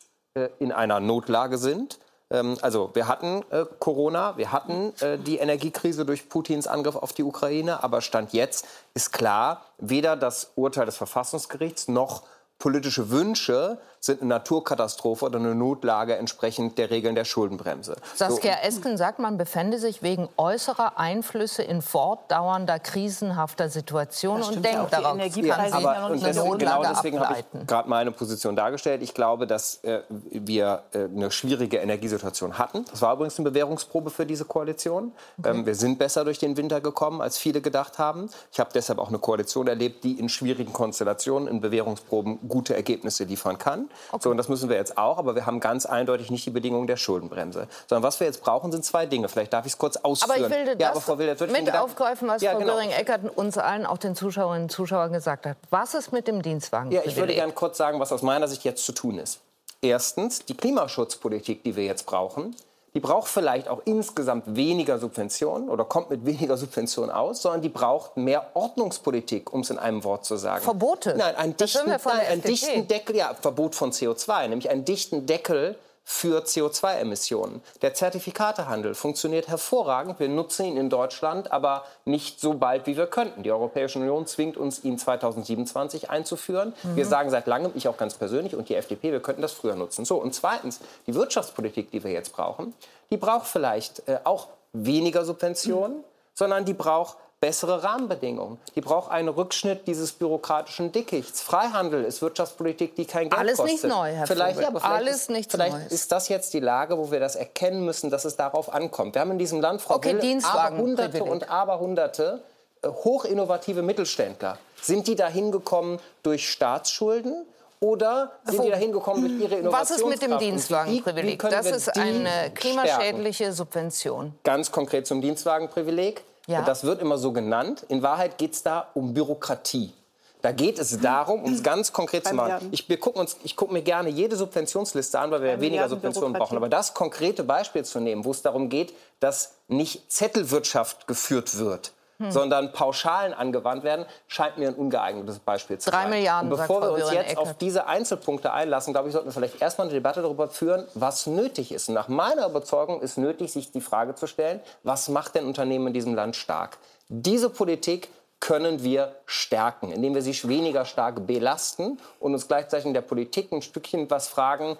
in einer Notlage sind. Ähm, also wir hatten äh, Corona, wir hatten äh, die Energiekrise durch Putins Angriff auf die Ukraine, aber Stand jetzt ist klar, weder das Urteil des Verfassungsgerichts noch politische Wünsche sind eine Naturkatastrophe oder eine Notlage entsprechend der Regeln der Schuldenbremse. Saskia so. Esken sagt, man befände sich wegen äußerer Einflüsse in fortdauernder krisenhafter Situation und denkt darauf. Ja, aber, und deswegen, genau deswegen habe ich gerade meine Position dargestellt. Ich glaube, dass äh, wir äh, eine schwierige Energiesituation hatten. Das war übrigens eine Bewährungsprobe für diese Koalition. Okay. Ähm, wir sind besser durch den Winter gekommen, als viele gedacht haben. Ich habe deshalb auch eine Koalition erlebt, die in schwierigen Konstellationen, in Bewährungsproben gute Ergebnisse liefern kann. Okay. So, und das müssen wir jetzt auch. Aber wir haben ganz eindeutig nicht die Bedingungen der Schuldenbremse. Sondern was wir jetzt brauchen, sind zwei Dinge. Vielleicht darf ich es kurz ausführen. Aber ich will ja, das Frau Wildert, mit aufgreifen, was ja, Frau genau. Göring-Eckert uns allen, auch den Zuschauerinnen und Zuschauern gesagt hat. Was ist mit dem Dienstwagen? Ja, ich würde gerne kurz sagen, was aus meiner Sicht jetzt zu tun ist. Erstens, die Klimaschutzpolitik, die wir jetzt brauchen, die braucht vielleicht auch insgesamt weniger Subventionen oder kommt mit weniger Subventionen aus, sondern die braucht mehr Ordnungspolitik, um es in einem Wort zu sagen. Verbote? Nein, einen dichten, nein, einen dichten Deckel, ja, Verbot von CO2, nämlich einen dichten Deckel für CO2-Emissionen. Der Zertifikatehandel funktioniert hervorragend. Wir nutzen ihn in Deutschland, aber nicht so bald, wie wir könnten. Die Europäische Union zwingt uns, ihn 2027 einzuführen. Mhm. Wir sagen seit langem, ich auch ganz persönlich und die FDP, wir könnten das früher nutzen. So, und zweitens, die Wirtschaftspolitik, die wir jetzt brauchen, die braucht vielleicht äh, auch weniger Subventionen, mhm. sondern die braucht bessere Rahmenbedingungen. Die braucht einen Rückschnitt dieses bürokratischen Dickichts. Freihandel ist Wirtschaftspolitik, die kein Geld Alles kostet. Alles nicht neu, Herr vielleicht, ja, aber vielleicht Alles ist, nichts vielleicht Neues. ist das jetzt die Lage, wo wir das erkennen müssen, dass es darauf ankommt. Wir haben in diesem Land, Frau okay, Will, aber Hunderte und Aberhunderte äh, hochinnovative Mittelständler. Sind die da hingekommen durch Staatsschulden? Oder sind die da hingekommen durch ihre Innovation? Was ist mit dem Dienstwagenprivileg? Das ist eine klimaschädliche stärken? Subvention. Ganz konkret zum Dienstwagenprivileg. Ja. Das wird immer so genannt. In Wahrheit geht es da um Bürokratie. Da geht es darum, um es ganz konkret zu machen. Ich, wir gucken uns, ich gucke mir gerne jede Subventionsliste an, weil wir ja weniger Subventionen brauchen. Aber das konkrete Beispiel zu nehmen, wo es darum geht, dass nicht Zettelwirtschaft geführt wird, hm. sondern Pauschalen angewandt werden, scheint mir ein ungeeignetes Beispiel zu sein. Drei Milliarden. Und bevor wir uns jetzt auf diese Einzelpunkte einlassen, glaube ich, sollten wir vielleicht erstmal eine Debatte darüber führen, was nötig ist. Und nach meiner Überzeugung ist nötig, sich die Frage zu stellen, was macht denn Unternehmen in diesem Land stark? Diese Politik können wir stärken, indem wir sie weniger stark belasten und uns gleichzeitig in der Politik ein Stückchen was fragen,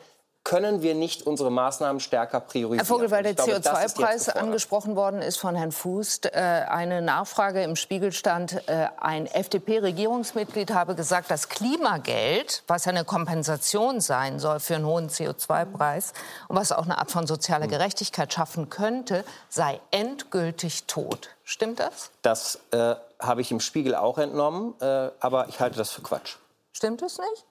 können wir nicht unsere Maßnahmen stärker priorisieren. Herr Vogel, weil der CO2-Preis angesprochen worden ist von Herrn Fuß, äh, eine Nachfrage im Spiegel stand, äh, ein FDP-Regierungsmitglied habe gesagt, das Klimageld, was eine Kompensation sein soll für einen hohen CO2-Preis und was auch eine Art von sozialer hm. Gerechtigkeit schaffen könnte, sei endgültig tot. Stimmt das? Das äh, habe ich im Spiegel auch entnommen, äh, aber ich halte das für Quatsch. Stimmt es nicht?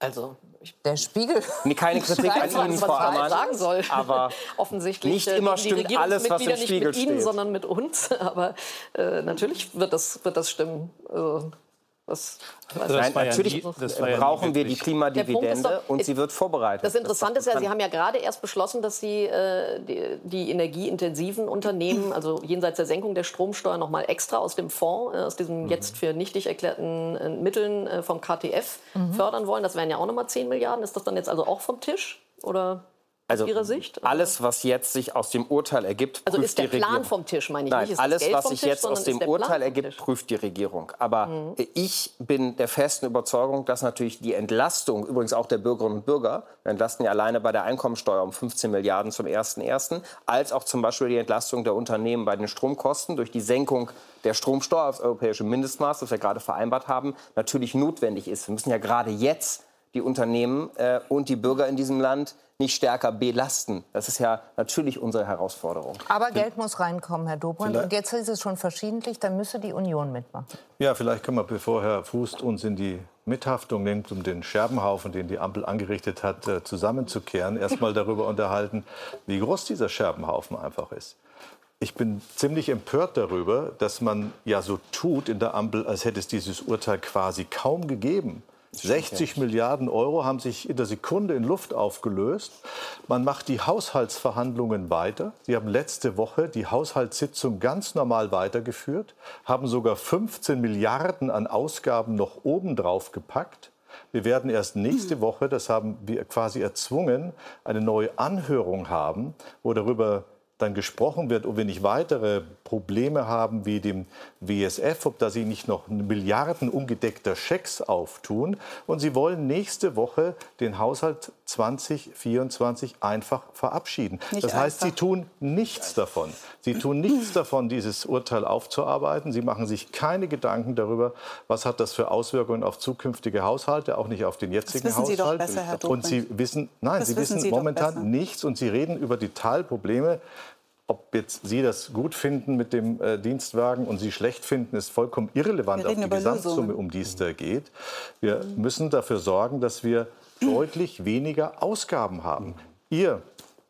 Also, der Spiegel. [laughs] Keine Kritik an Ihnen, Frau Ammann. sagen soll. Aber [laughs] offensichtlich nicht immer stimmt alles, was im Spiegel nicht mit Ihnen, sondern mit uns. [laughs] Aber äh, natürlich wird das, wird das stimmen. Also, das, Nein, natürlich ja brauchen wir die Klimadividende und sie wird vorbereitet. Das Interessante ist ja, Sie haben ja gerade erst beschlossen, dass Sie äh, die, die, energieintensiven Unternehmen, also jenseits der Senkung der Stromsteuer, noch mal extra aus dem Fonds, äh, aus diesen mhm. jetzt für nichtig erklärten äh, Mitteln äh, vom KTF mhm. fördern wollen. Das wären ja auch noch mal 10 Milliarden. Ist das dann jetzt also auch vom Tisch? Oder? Also Ihrer Sicht? Alles, was jetzt sich aus dem Urteil ergibt, also prüft ist der die Plan Regierung. vom Tisch, meine ich Nein, nicht. Alles, was sich jetzt aus dem Urteil ergibt, prüft die Regierung. Aber mhm. ich bin der festen Überzeugung, dass natürlich die Entlastung, übrigens auch der Bürgerinnen und Bürger, wir entlasten ja alleine bei der Einkommensteuer um 15 Milliarden zum 1.1., als auch zum Beispiel die Entlastung der Unternehmen bei den Stromkosten durch die Senkung der Stromsteuer aufs europäische Mindestmaß, das wir gerade vereinbart haben, natürlich notwendig ist. Wir müssen ja gerade jetzt die Unternehmen äh, und die Bürger in diesem Land nicht stärker belasten. Das ist ja natürlich unsere Herausforderung. Aber Geld muss reinkommen, Herr Dobrindt. Und jetzt ist es schon verschiedentlich, dann müsse die Union mitmachen. Ja, vielleicht können wir, bevor Herr Fuß uns in die Mithaftung nimmt, um den Scherbenhaufen, den die Ampel angerichtet hat, äh, zusammenzukehren, erst mal darüber unterhalten, wie groß dieser Scherbenhaufen einfach ist. Ich bin ziemlich empört darüber, dass man ja so tut in der Ampel, als hätte es dieses Urteil quasi kaum gegeben. 60 Milliarden Euro haben sich in der Sekunde in Luft aufgelöst. Man macht die Haushaltsverhandlungen weiter. Sie haben letzte Woche die Haushaltssitzung ganz normal weitergeführt, haben sogar 15 Milliarden an Ausgaben noch obendrauf gepackt. Wir werden erst nächste Woche, das haben wir quasi erzwungen, eine neue Anhörung haben, wo darüber dann gesprochen wird, ob wir nicht weitere Probleme haben wie dem WSF, ob da sie nicht noch Milliarden ungedeckter Schecks auftun. Und sie wollen nächste Woche den Haushalt 2024 einfach verabschieden. Nicht das heißt, einfach. sie tun nichts davon. Sie tun nichts davon, dieses Urteil aufzuarbeiten. Sie machen sich keine Gedanken darüber, was hat das für Auswirkungen auf zukünftige Haushalte, auch nicht auf den jetzigen das wissen Haushalt. Sie doch besser, Herr und Sie wissen, nein, das Sie wissen, wissen Sie momentan nichts und Sie reden über die Teilprobleme ob jetzt Sie das gut finden mit dem äh, Dienstwagen und Sie schlecht finden, ist vollkommen irrelevant auf die Gesamtsumme, um die es da geht. Wir müssen dafür sorgen, dass wir deutlich weniger Ausgaben haben. Ihr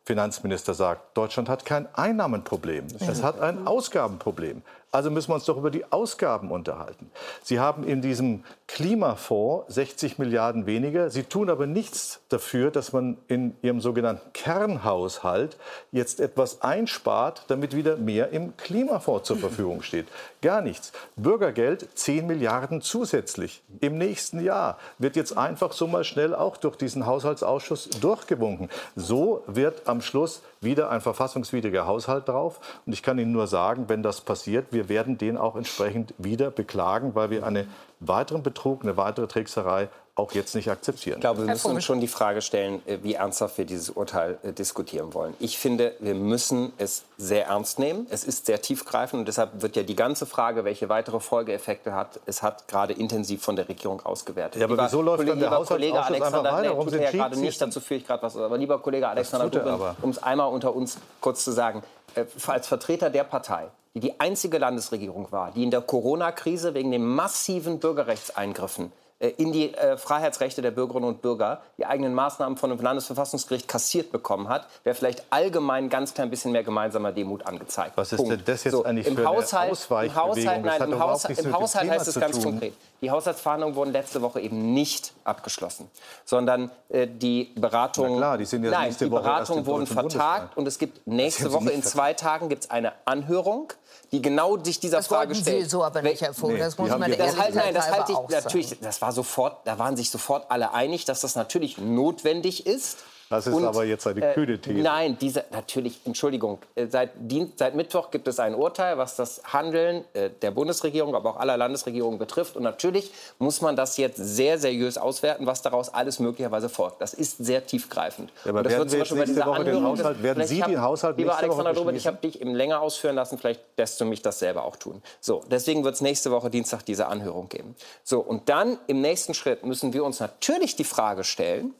Finanzminister sagt, Deutschland hat kein Einnahmenproblem, es hat ein Ausgabenproblem. Also müssen wir uns doch über die Ausgaben unterhalten. Sie haben in diesem Klimafonds 60 Milliarden weniger. Sie tun aber nichts dafür, dass man in Ihrem sogenannten Kernhaushalt jetzt etwas einspart, damit wieder mehr im Klimafonds zur Verfügung [laughs] steht. Gar nichts. Bürgergeld 10 Milliarden zusätzlich im nächsten Jahr wird jetzt einfach so mal schnell auch durch diesen Haushaltsausschuss durchgewunken. So wird am Schluss wieder ein verfassungswidriger Haushalt drauf. Und ich kann Ihnen nur sagen, wenn das passiert, wir werden den auch entsprechend wieder beklagen, weil wir einen weiteren Betrug, eine weitere Trickserei auch jetzt nicht akzeptieren. Ich glaube, wir müssen uns schon die Frage stellen, äh, wie ernsthaft wir dieses Urteil äh, diskutieren wollen. Ich finde, wir müssen es sehr ernst nehmen. Es ist sehr tiefgreifend und deshalb wird ja die ganze Frage, welche weitere Folgeeffekte hat, es hat gerade intensiv von der Regierung ausgewertet. Ja, aber lieber wieso läuft Kollege, dann der Kollege Alexander, weiter? Warum tut er ja gerade nicht, dazu führe ich gerade was. Aber lieber Kollege Alexander um es einmal unter uns kurz zu sagen, äh, als Vertreter der Partei, die die einzige Landesregierung war, die in der Corona-Krise wegen den massiven Bürgerrechtseingriffen äh, in die äh, Freiheitsrechte der Bürgerinnen und Bürger die eigenen Maßnahmen von dem Landesverfassungsgericht kassiert bekommen hat, wäre vielleicht allgemein ein ganz klein bisschen mehr gemeinsamer Demut angezeigt. Was ist Punkt. denn das jetzt so, eigentlich im für Haushalt, Im Haushalt, nein, im, Haus, im Haushalt heißt es ganz konkret. Die Haushaltsverhandlungen wurden letzte Woche eben nicht abgeschlossen, sondern äh, die Beratungen, klar, die, sind ja nein, die Beratungen wurden vertagt und es gibt nächste Woche in zwei Tagen gibt's eine Anhörung die genau sich dieser das Frage stellt. Sie so aber nicht erfunden. Nee, das muss man das halt, nein, das halte ich natürlich. Das war sofort. Da waren sich sofort alle einig, dass das natürlich notwendig ist. Das ist und, aber jetzt eine äh, kühne These. Nein, diese, natürlich, Entschuldigung. Äh, seit, seit Mittwoch gibt es ein Urteil, was das Handeln äh, der Bundesregierung, aber auch aller Landesregierungen betrifft. Und natürlich muss man das jetzt sehr seriös auswerten, was daraus alles möglicherweise folgt. Das ist sehr tiefgreifend. Ja, aber das werden wird zum Beispiel bei Woche den Haushalt, werden Sie den Haushalt Lieber Alexander Dobrindt, ich habe dich eben länger ausführen lassen. Vielleicht lässt du mich das selber auch tun. So, deswegen wird es nächste Woche Dienstag diese Anhörung geben. So, und dann im nächsten Schritt müssen wir uns natürlich die Frage stellen,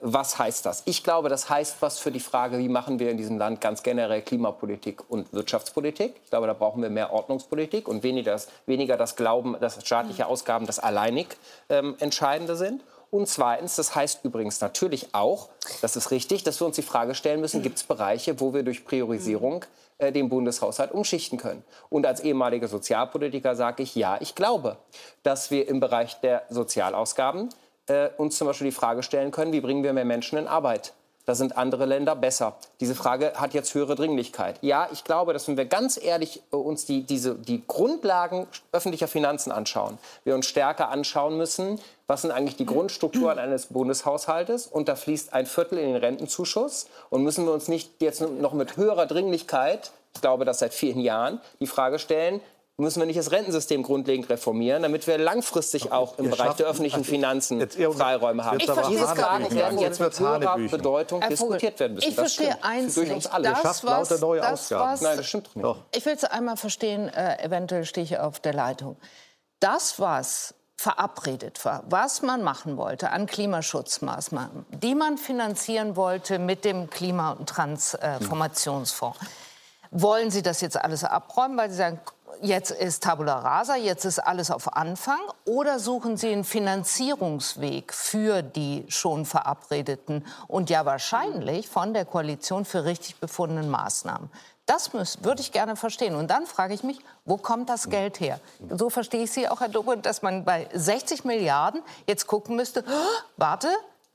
was heißt das? Ich glaube, das heißt was für die Frage, wie machen wir in diesem Land ganz generell Klimapolitik und Wirtschaftspolitik. Ich glaube, da brauchen wir mehr Ordnungspolitik und weniger das, weniger das Glauben, dass staatliche Ausgaben das alleinig ähm, Entscheidende sind. Und zweitens, das heißt übrigens natürlich auch, das ist richtig, dass wir uns die Frage stellen müssen, gibt es Bereiche, wo wir durch Priorisierung äh, den Bundeshaushalt umschichten können. Und als ehemaliger Sozialpolitiker sage ich, ja, ich glaube, dass wir im Bereich der Sozialausgaben äh, uns zum Beispiel die Frage stellen können, wie bringen wir mehr Menschen in Arbeit? Da sind andere Länder besser. Diese Frage hat jetzt höhere Dringlichkeit. Ja, ich glaube, dass wenn wir ganz ehrlich äh, uns die, diese, die Grundlagen öffentlicher Finanzen anschauen, wir uns stärker anschauen müssen, was sind eigentlich die Grundstrukturen eines Bundeshaushaltes und da fließt ein Viertel in den Rentenzuschuss und müssen wir uns nicht jetzt noch mit höherer Dringlichkeit, ich glaube das seit vielen Jahren, die Frage stellen, müssen wir nicht das Rentensystem grundlegend reformieren, damit wir langfristig auch im Bereich der öffentlichen also Finanzen Freiräume haben. Ich verstehe Diese Fragen werden jetzt mit Bedeutung diskutiert werden müssen. Ich verstehe eins durch uns alle. Das, was, lauter neue das, was, Nein, das stimmt doch nicht. Ich will es einmal verstehen, äh, eventuell stehe ich auf der Leitung. Das, was verabredet war, was man machen wollte an Klimaschutzmaßnahmen, die man finanzieren wollte mit dem Klima- und Transformationsfonds. Wollen Sie das jetzt alles abräumen, weil Sie sagen, jetzt ist Tabula Rasa, jetzt ist alles auf Anfang? Oder suchen Sie einen Finanzierungsweg für die schon verabredeten und ja wahrscheinlich von der Koalition für richtig befundenen Maßnahmen? Das würde ich gerne verstehen. Und dann frage ich mich, wo kommt das Geld her? So verstehe ich Sie auch, Herr Dobrindt, dass man bei 60 Milliarden jetzt gucken müsste, oh, warte,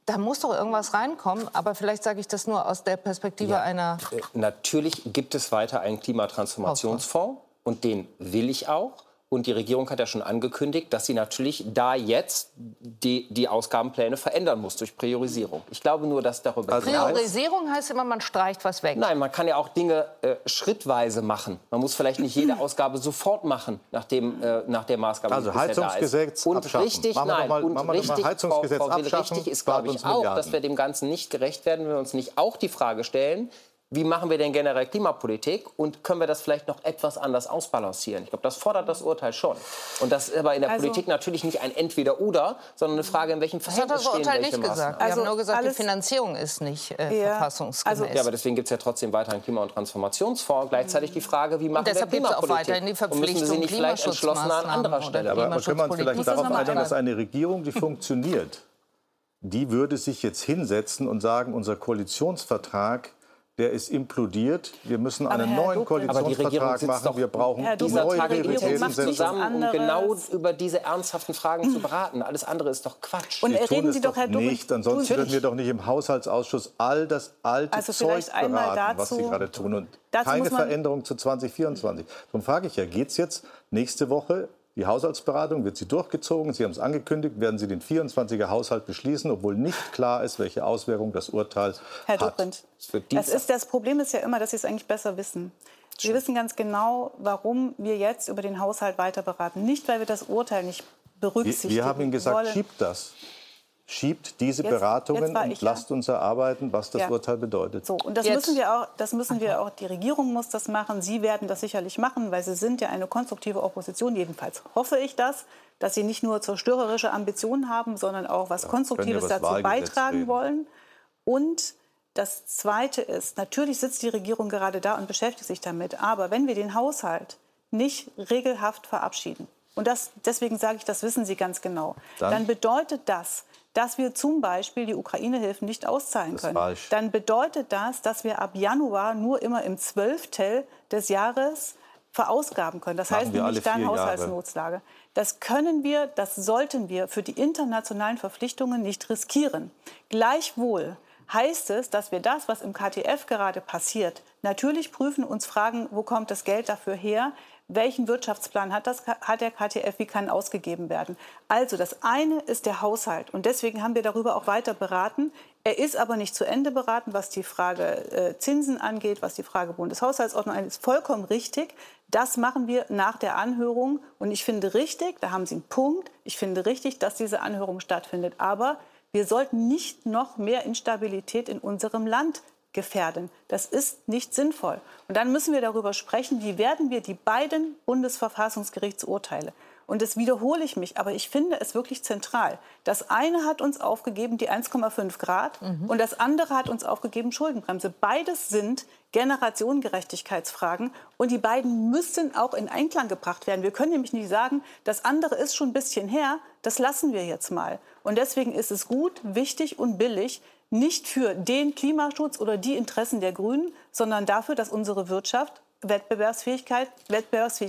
da muss doch irgendwas reinkommen, aber vielleicht sage ich das nur aus der Perspektive ja, einer. Äh, natürlich gibt es weiter einen Klimatransformationsfonds und den will ich auch. Und die Regierung hat ja schon angekündigt, dass sie natürlich da jetzt die, die Ausgabenpläne verändern muss durch Priorisierung. Ich glaube nur, dass darüber also Priorisierung heißt immer, man streicht was weg. Nein, man kann ja auch Dinge äh, schrittweise machen. Man muss vielleicht nicht jede [clears throat] Ausgabe sofort machen, nachdem äh, nach der Maßgabe Also Heizungsgesetz und abschaffen. richtig, machen wir nein, mal, und richtig, mal Heizungsgesetz Frau, Frau Will, abschaffen, richtig ist, glaube ich, auch, dass wir dem Ganzen nicht gerecht werden, wenn wir uns nicht auch die Frage stellen, wie machen wir denn generell Klimapolitik und können wir das vielleicht noch etwas anders ausbalancieren? Ich glaube, das fordert das Urteil schon. Und das ist aber in der also, Politik natürlich nicht ein Entweder-Oder, sondern eine Frage, in welchem Verhältnis stehen Das hat das Urteil nicht gesagt. Also, wir haben nur gesagt, die Finanzierung ist nicht äh, ja, verfassungsgemäß. Also, ja, aber deswegen gibt es ja trotzdem weiter einen Klima- und Transformationsfonds. Gleichzeitig die Frage, wie machen wir Klimapolitik? Auch weiterhin die Verpflichtung, und müssen Sie nicht vielleicht entschlossener an anderer Stelle? Aber können wir uns vielleicht darauf einigen, dass eine Regierung, die funktioniert, die würde sich jetzt hinsetzen und sagen, unser Koalitionsvertrag der ist implodiert. Wir müssen einen neuen Koalitionsvertrag machen. Wir brauchen Herr neue Prioritäten zusammen, um genau über diese ernsthaften Fragen zu beraten. Alles andere ist doch Quatsch. Und Sie reden Sie doch, Herr Dummel, nicht. Ansonsten würden wir doch nicht im Haushaltsausschuss all das alte also Zeug beraten, dazu, was Sie gerade tun. Und keine Veränderung zu 2024. Darum frage ich ja, geht es jetzt nächste Woche die Haushaltsberatung wird sie durchgezogen. Sie haben es angekündigt, werden Sie den 24er Haushalt beschließen, obwohl nicht klar ist, welche Auswirkungen das Urteil Herr hat. Dobrindt, das, ist, das Problem ist ja immer, dass Sie es eigentlich besser wissen. Sie wissen ganz genau, warum wir jetzt über den Haushalt weiter beraten. Nicht, weil wir das Urteil nicht berücksichtigen Wir, wir haben Ihnen gesagt, wollen. schiebt das schiebt diese jetzt, Beratungen jetzt und lasst uns erarbeiten, was das ja. Urteil bedeutet. So, und das jetzt. müssen wir auch, das müssen wir auch, die Regierung muss das machen. Sie werden das sicherlich machen, weil Sie sind ja eine konstruktive Opposition. Jedenfalls hoffe ich das, dass Sie nicht nur zerstörerische Ambitionen haben, sondern auch was ja, Konstruktives dazu beitragen reden. wollen. Und das Zweite ist, natürlich sitzt die Regierung gerade da und beschäftigt sich damit. Aber wenn wir den Haushalt nicht regelhaft verabschieden, und das, deswegen sage ich, das wissen Sie ganz genau, dann, dann bedeutet das, dass wir zum Beispiel die Ukraine-Hilfen nicht auszahlen können, dann bedeutet das, dass wir ab Januar nur immer im Zwölftel des Jahres verausgaben können. Das Machen heißt nämlich dann Haushaltsnotlage. Das können wir, das sollten wir für die internationalen Verpflichtungen nicht riskieren. Gleichwohl heißt es, dass wir das, was im KTF gerade passiert, natürlich prüfen, uns fragen, wo kommt das Geld dafür her, welchen Wirtschaftsplan hat, das, hat der KTF, wie kann ausgegeben werden. Also das eine ist der Haushalt und deswegen haben wir darüber auch weiter beraten. Er ist aber nicht zu Ende beraten, was die Frage äh, Zinsen angeht, was die Frage Bundeshaushaltsordnung angeht. Ist vollkommen richtig. Das machen wir nach der Anhörung und ich finde richtig, da haben Sie einen Punkt, ich finde richtig, dass diese Anhörung stattfindet. Aber wir sollten nicht noch mehr Instabilität in unserem Land gefährden. Das ist nicht sinnvoll. Und dann müssen wir darüber sprechen, wie werden wir die beiden Bundesverfassungsgerichtsurteile und das wiederhole ich mich, aber ich finde es wirklich zentral. Das eine hat uns aufgegeben, die 1,5 Grad, mhm. und das andere hat uns aufgegeben, Schuldenbremse. Beides sind Generationengerechtigkeitsfragen und die beiden müssen auch in Einklang gebracht werden. Wir können nämlich nicht sagen, das andere ist schon ein bisschen her, das lassen wir jetzt mal. Und deswegen ist es gut, wichtig und billig, nicht für den Klimaschutz oder die Interessen der Grünen, sondern dafür, dass unsere Wirtschaft wettbewerbsfähig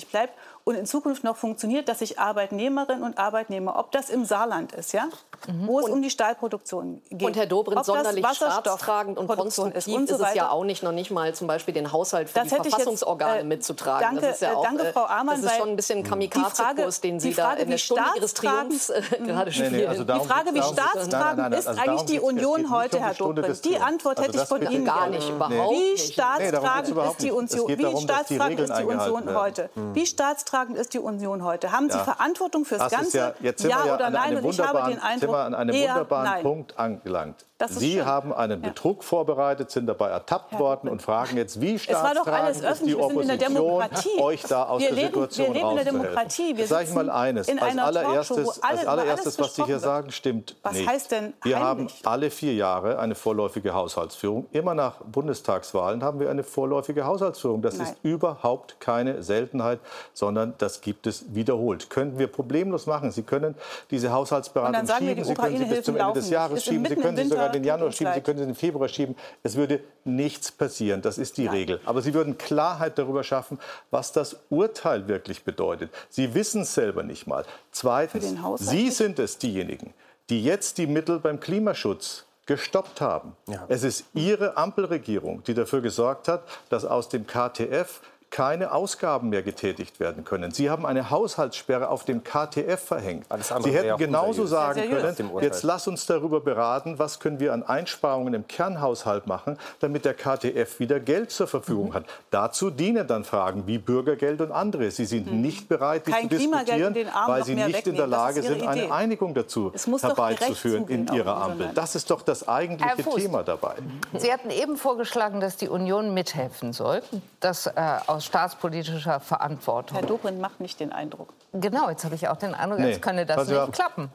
bleibt und in Zukunft noch funktioniert, dass sich Arbeitnehmerinnen und Arbeitnehmer, ob das im Saarland ist, ja, mhm. wo es und, um die Stahlproduktion geht, und Herr Dobrindt, sonderlich staatstragend und konstruktiv ist, und so ist es ja auch nicht, noch nicht mal zum Beispiel den Haushalt für das die Verfassungsorgane jetzt, äh, mitzutragen. Danke, das ist ja auch, danke, Frau Amann, das ist schon ein bisschen Kamikaze-Kurs, den Sie Frage, da in der Stunde Ihres Triumphs äh, gerade spielen. Nee, nee, also die Frage, wie staatstragend ist also eigentlich die Union heute, Herr Dobrindt? Die Antwort hätte ich von Ihnen gar nicht, überhaupt Wie staatstragend ist die Union? Wie staatstragend ist die Union heute? Wie staatstragend ist die Union heute? Haben Sie ja. Verantwortung fürs das Ganze? Ja, jetzt sind ja, wir ja oder nein? Und ich habe den Eindruck, sind wir an einem wunderbaren nein. Punkt angelangt. Sie schön. haben einen Betrug vorbereitet, sind dabei ertappt worden und fragen jetzt, wie staatstragend ist die Opposition, euch da aus wir der Situation Wir leben in der Demokratie. Wir sage ich mal eines. Als allererstes, alle, als allererstes was Sie hier sagen, stimmt was nicht. heißt denn Wir haben alle vier Jahre eine vorläufige Haushaltsführung. Immer nach Bundestagswahlen haben wir eine vorläufige Haushaltsführung. Das Nein. ist überhaupt keine Seltenheit, sondern das gibt es wiederholt. Könnten wir problemlos machen. Sie können diese Haushaltsberatung schieben. Sie können sie bis zum Ende des Jahres schieben. Sie können sie sogar in den Januar schieben, Sie können den Februar schieben. Es würde nichts passieren. Das ist die Nein. Regel. Aber Sie würden Klarheit darüber schaffen, was das Urteil wirklich bedeutet. Sie wissen es selber nicht mal. Zweitens, Sie sind es diejenigen, die jetzt die Mittel beim Klimaschutz gestoppt haben. Ja. Es ist Ihre Ampelregierung, die dafür gesorgt hat, dass aus dem KTF keine Ausgaben mehr getätigt werden können. Sie haben eine Haushaltssperre auf dem KTF verhängt. Sie hätten genauso sagen können, jetzt lass uns darüber beraten, was können wir an Einsparungen im Kernhaushalt machen, damit der KTF wieder Geld zur Verfügung mhm. hat. Dazu dienen dann Fragen wie Bürgergeld und andere. Sie sind mhm. nicht bereit, die zu diskutieren, weil sie nicht in der Lage sind, eine Einigung dazu herbeizuführen in ihrer Ampel. Das ist doch das eigentliche Thema dabei. Sie hatten eben vorgeschlagen, dass die Union mithelfen soll, das äh, aus staatspolitischer Verantwortung. Herr Dobrindt macht nicht den Eindruck. Genau, jetzt habe ich auch den Eindruck, nee. als könne das nicht auch. klappen.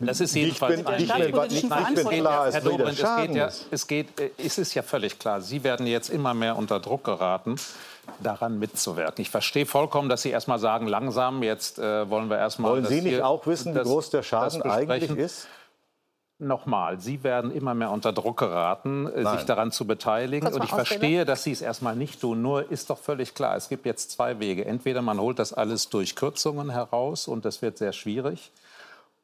Das ist jedenfalls ich bin, ich bin, ich bin klar, Herr Dobrindt, es geht, ja, es geht, äh, es ist ja völlig klar, Sie werden jetzt immer mehr unter Druck geraten, daran mitzuwirken. Ich verstehe vollkommen, dass Sie erst mal sagen, langsam, jetzt äh, wollen wir erst mal... Wollen Sie nicht auch wissen, wie groß der Schaden eigentlich ist? Nochmal, Sie werden immer mehr unter Druck geraten, äh, Nein. sich daran zu beteiligen. Und ich verstehe, dass Sie es erstmal nicht tun. Nur ist doch völlig klar, es gibt jetzt zwei Wege. Entweder man holt das alles durch Kürzungen heraus und das wird sehr schwierig.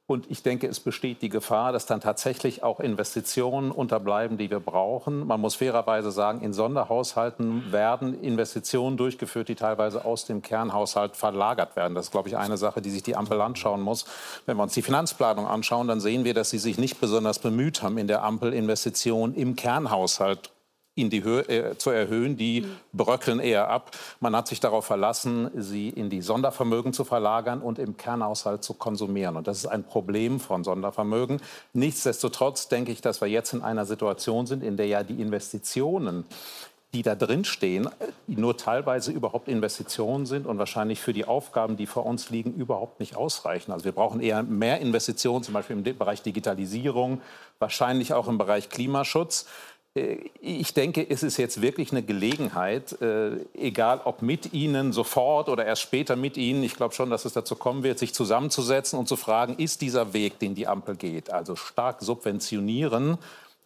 Und ich denke, es besteht die Gefahr, dass dann tatsächlich auch Investitionen unterbleiben, die wir brauchen. Man muss fairerweise sagen, in Sonderhaushalten werden Investitionen durchgeführt, die teilweise aus dem Kernhaushalt verlagert werden. Das ist, glaube ich, eine Sache, die sich die Ampel anschauen muss. Wenn wir uns die Finanzplanung anschauen, dann sehen wir, dass sie sich nicht besonders bemüht haben, in der Ampel Investitionen im Kernhaushalt in die Höhe äh, zu erhöhen, die mhm. bröckeln eher ab. Man hat sich darauf verlassen, sie in die Sondervermögen zu verlagern und im Kernhaushalt zu konsumieren. Und das ist ein Problem von Sondervermögen. Nichtsdestotrotz denke ich, dass wir jetzt in einer Situation sind, in der ja die Investitionen die da drin stehen, die nur teilweise überhaupt Investitionen sind und wahrscheinlich für die Aufgaben, die vor uns liegen, überhaupt nicht ausreichen. Also wir brauchen eher mehr Investitionen, zum Beispiel im Bereich Digitalisierung, wahrscheinlich auch im Bereich Klimaschutz. Äh, ich denke, es ist jetzt wirklich eine Gelegenheit, äh, egal ob mit Ihnen sofort oder erst später mit Ihnen, ich glaube schon, dass es dazu kommen wird, sich zusammenzusetzen und zu fragen, ist dieser Weg, den die Ampel geht, also stark subventionieren,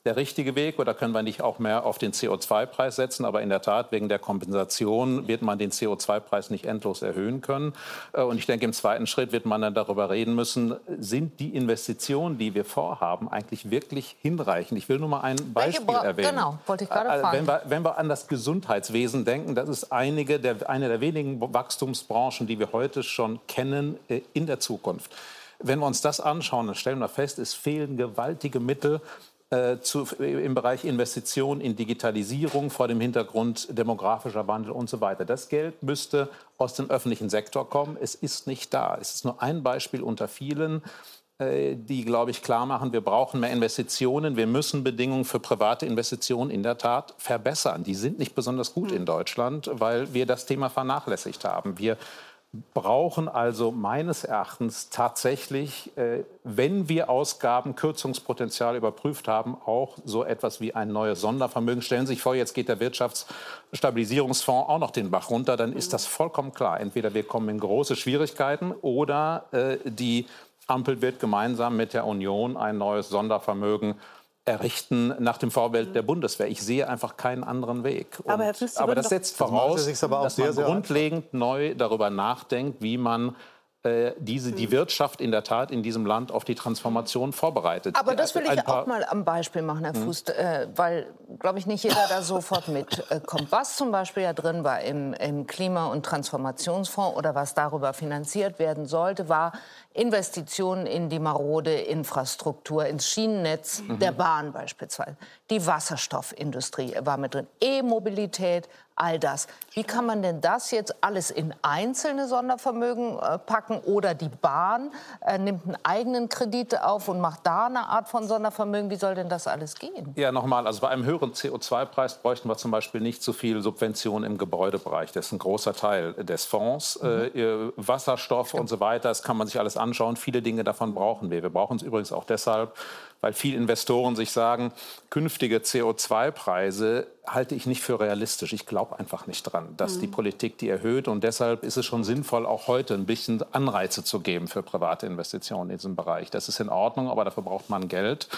der richtige Weg oder können wir nicht auch mehr auf den CO2-Preis setzen? Aber in der Tat, wegen der Kompensation wird man den CO2-Preis nicht endlos erhöhen können. Äh, und ich denke, im zweiten Schritt wird man dann darüber reden müssen, sind die Investitionen, die wir vorhaben, eigentlich wirklich hinreichend? Ich will nur mal ein Beispiel erwähnen. Genau, wollte ich gerade äh, fragen. Wenn wir, wenn wir an das Gesundheitswesen denken, das ist einige der, eine der wenigen Wachstumsbranchen, die wir heute schon kennen äh, in der Zukunft. Wenn wir uns das anschauen, dann stellen wir fest, es fehlen gewaltige Mittel, äh, zu, im Bereich Investitionen in Digitalisierung vor dem Hintergrund demografischer Wandel und so weiter. Das Geld müsste aus dem öffentlichen Sektor kommen. Es ist nicht da. Es ist nur ein Beispiel unter vielen äh, die, glaube ich, klar machen, wir brauchen mehr Investitionen. Wir müssen Bedingungen für private Investitionen in der Tat verbessern. Die sind nicht besonders gut in Deutschland, weil wir das Thema vernachlässigt haben. Wir brauchen also meines Erachtens tatsächlich, äh, wenn wir Ausgaben, Kürzungspotenzial überprüft haben, auch so etwas wie ein neues Sondervermögen. Stellen Sie sich vor, jetzt geht der Wirtschaftsstabilisierungsfonds auch noch den Bach runter, dann ist das vollkommen klar. Entweder wir kommen in große Schwierigkeiten oder äh, die Ampel wird gemeinsam mit der Union ein neues Sondervermögen errichten nach dem Vorbild der Bundeswehr. Ich sehe einfach keinen anderen Weg. Und, aber, Herr Fürst, aber das setzt voraus, das dass man grundlegend neu darüber nachdenkt, wie man äh, diese, die hm. Wirtschaft in der Tat in diesem Land auf die Transformation vorbereitet. Aber das will ich auch mal am Beispiel machen, Herr hm. Fuß, äh, weil, glaube ich, nicht jeder da sofort mitkommt. Was zum Beispiel ja drin war im, im Klima- und Transformationsfonds oder was darüber finanziert werden sollte, war Investitionen in die marode Infrastruktur, ins Schienennetz mhm. der Bahn beispielsweise. Die Wasserstoffindustrie war mit drin, E-Mobilität, all das. Wie kann man denn das jetzt alles in einzelne Sondervermögen äh, packen oder die Bahn äh, nimmt einen eigenen Kredit auf und macht da eine Art von Sondervermögen? Wie soll denn das alles gehen? Ja, nochmal, also bei einem höheren CO2-Preis bräuchten wir zum Beispiel nicht so viel Subventionen im Gebäudebereich. Das ist ein großer Teil des Fonds. Mhm. Äh, Wasserstoff und so weiter, das kann man sich alles anschauen. Viele Dinge davon brauchen wir. Wir brauchen es übrigens auch deshalb, weil viele Investoren sich sagen, künftige CO2-Preise halte ich nicht für realistisch. Ich glaube einfach nicht dran, dass mhm. die Politik die erhöht. Und deshalb ist es schon sinnvoll, auch heute ein bisschen Anreize zu geben für private Investitionen in diesem Bereich. Das ist in Ordnung, aber dafür braucht man Geld.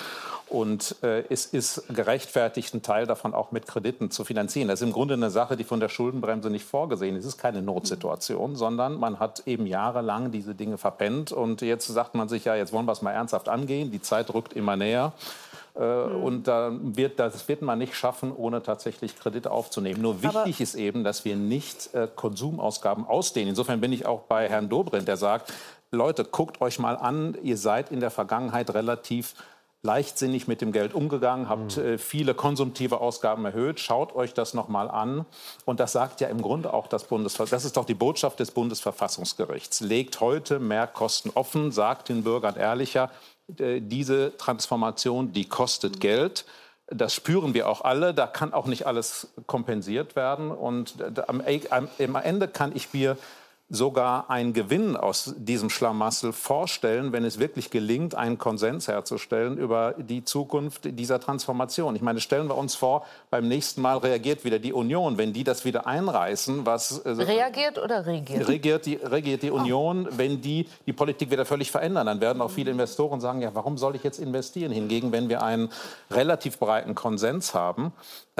Und äh, es ist gerechtfertigt, einen Teil davon auch mit Krediten zu finanzieren. Das ist im Grunde eine Sache, die von der Schuldenbremse nicht vorgesehen ist. Es ist keine Notsituation, sondern man hat eben jahrelang diese Dinge verpennt. Und jetzt sagt man sich ja, jetzt wollen wir es mal ernsthaft angehen. Die Zeit rückt immer näher. Mhm. Und da wird, das wird man nicht schaffen, ohne tatsächlich Kredite aufzunehmen. Nur wichtig Aber ist eben, dass wir nicht äh, Konsumausgaben ausdehnen. Insofern bin ich auch bei Herrn Dobrindt, der sagt, Leute, guckt euch mal an, ihr seid in der Vergangenheit relativ leichtsinnig mit dem Geld umgegangen, habt mhm. äh, viele konsumtive Ausgaben erhöht. Schaut euch das noch mal an. Und das sagt ja im Grunde auch das Bundesverfassungsgericht. Das ist doch die Botschaft des Bundesverfassungsgerichts. Legt heute mehr Kosten offen, sagt den Bürgern ehrlicher, äh, diese Transformation, die kostet mhm. Geld. Das spüren wir auch alle. Da kann auch nicht alles kompensiert werden. Und am, am Ende kann ich mir sogar einen Gewinn aus diesem Schlamassel vorstellen, wenn es wirklich gelingt, einen Konsens herzustellen über die Zukunft dieser Transformation. Ich meine, stellen wir uns vor, beim nächsten Mal reagiert wieder die Union, wenn die das wieder einreißen, was äh, reagiert oder regiert? Regiert die, regiert die Union, oh. wenn die die Politik wieder völlig verändern, dann werden auch viele Investoren sagen, ja, warum soll ich jetzt investieren? Hingegen, wenn wir einen relativ breiten Konsens haben,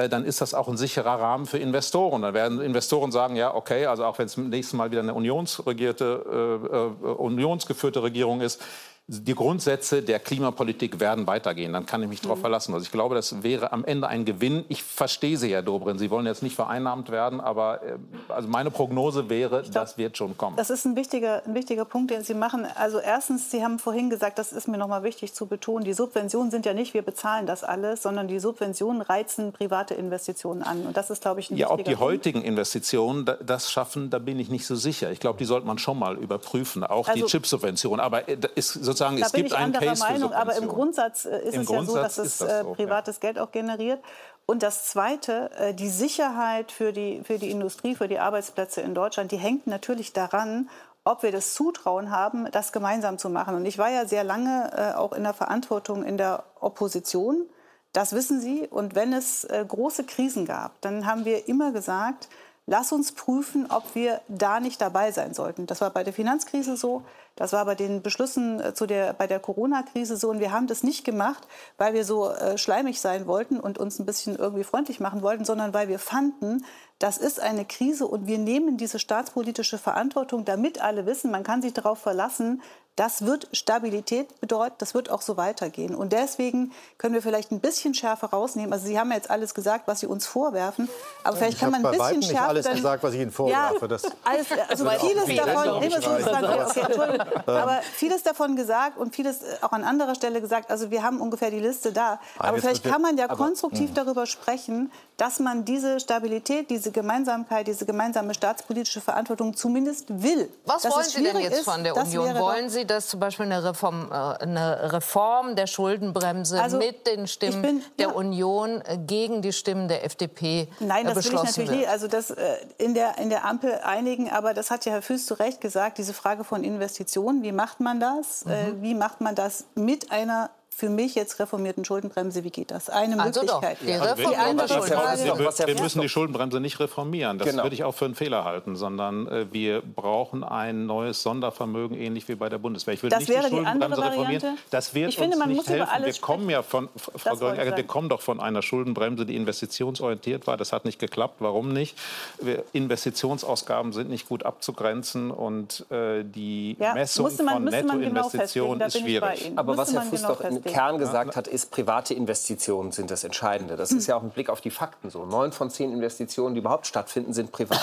dann ist das auch ein sicherer Rahmen für Investoren. Dann werden Investoren sagen, ja, okay, also auch wenn es nächstes Mal wieder eine unionsregierte, äh, äh, unionsgeführte Regierung ist, die Grundsätze der Klimapolitik werden weitergehen. Dann kann ich mich darauf mhm. verlassen. Also ich glaube, das wäre am Ende ein Gewinn. Ich verstehe Sie, Herr Dobrin. Sie wollen jetzt nicht vereinnahmt werden, aber äh, also meine Prognose wäre, glaub, das wird schon kommen. Das ist ein wichtiger, ein wichtiger Punkt, den Sie machen. Also erstens, Sie haben vorhin gesagt, das ist mir noch mal wichtig zu betonen, die Subventionen sind ja nicht, wir bezahlen das alles, sondern die Subventionen reizen private Investitionen an. Und das ist, glaube ich, ein ja, wichtiger ob die Punkt. heutigen Investitionen das schaffen, da bin ich nicht so sicher. Ich glaube, die sollte man schon mal überprüfen, auch also, die Chipsubvention. Aber äh, ist sozusagen, da es gibt einen Case Meinung, aber im Grundsatz äh, ist Im es Grundsatz ja so, dass es das äh, so, privates ja. Geld auch generiert. Und das Zweite, äh, die Sicherheit für die, für die Industrie, für die Arbeitsplätze in Deutschland, die hängt natürlich daran, ob wir das Zutrauen haben, das gemeinsam zu machen. Und ich war ja sehr lange auch in der Verantwortung in der Opposition. Das wissen Sie. Und wenn es große Krisen gab, dann haben wir immer gesagt, lass uns prüfen, ob wir da nicht dabei sein sollten. Das war bei der Finanzkrise so, das war bei den Beschlüssen äh, zu der, bei der Corona-Krise so. Und wir haben das nicht gemacht, weil wir so äh, schleimig sein wollten und uns ein bisschen irgendwie freundlich machen wollten, sondern weil wir fanden, das ist eine Krise und wir nehmen diese staatspolitische Verantwortung, damit alle wissen, man kann sich darauf verlassen, das wird Stabilität bedeuten, das wird auch so weitergehen. Und deswegen können wir vielleicht ein bisschen schärfer rausnehmen. Also Sie haben ja jetzt alles gesagt, was Sie uns vorwerfen, aber vielleicht ich kann man ein bisschen schärfer. Ich habe alles dann, gesagt, was ich Ihnen vorwerfe. Ja, alles, [laughs] also vieles davon, nee, so okay, [laughs] aber vieles davon gesagt und vieles auch an anderer Stelle gesagt. Also wir haben ungefähr die Liste da. Aber vielleicht kann man ja konstruktiv hm. darüber sprechen, dass man diese Stabilität, diese Gemeinsamkeit, diese gemeinsame staatspolitische Verantwortung zumindest will. Was dass wollen Sie denn jetzt ist, von der Union? Wollen Sie, dass zum Beispiel eine Reform, äh, eine Reform der Schuldenbremse also, mit den Stimmen bin, der ja. Union äh, gegen die Stimmen der FDP Nein, das will ich natürlich wird? nicht. Also das äh, in der, in der Ampel einigen. Aber das hat ja Herr Füß zu Recht gesagt, diese Frage von Investitionen. Wie macht man das? Mhm. Wie macht man das mit einer für mich jetzt reformierten Schuldenbremse, wie geht das? Eine also Möglichkeit. Doch, die also die andere Frage, wir, wir müssen die Schuldenbremse nicht reformieren. Das genau. würde ich auch für einen Fehler halten, sondern äh, wir brauchen ein neues Sondervermögen, ähnlich wie bei der Bundeswehr. Ich will das nicht wäre die Schuldenbremse die reformieren. Das wird ich finde, man nicht muss helfen. Über alles wir kommen ja von, Frau Göring, wir kommen doch von einer Schuldenbremse, die investitionsorientiert war. Das hat nicht geklappt. Warum nicht? Wir, Investitionsausgaben sind nicht gut abzugrenzen und äh, die ja, Messung man, von genau Nettoinvestitionen genau ist schwierig. Aber was Herr Fuß genau doch Kern gesagt hat, ist, private Investitionen sind das Entscheidende. Das ist ja auch ein Blick auf die Fakten so. Neun von zehn Investitionen, die überhaupt stattfinden, sind privat.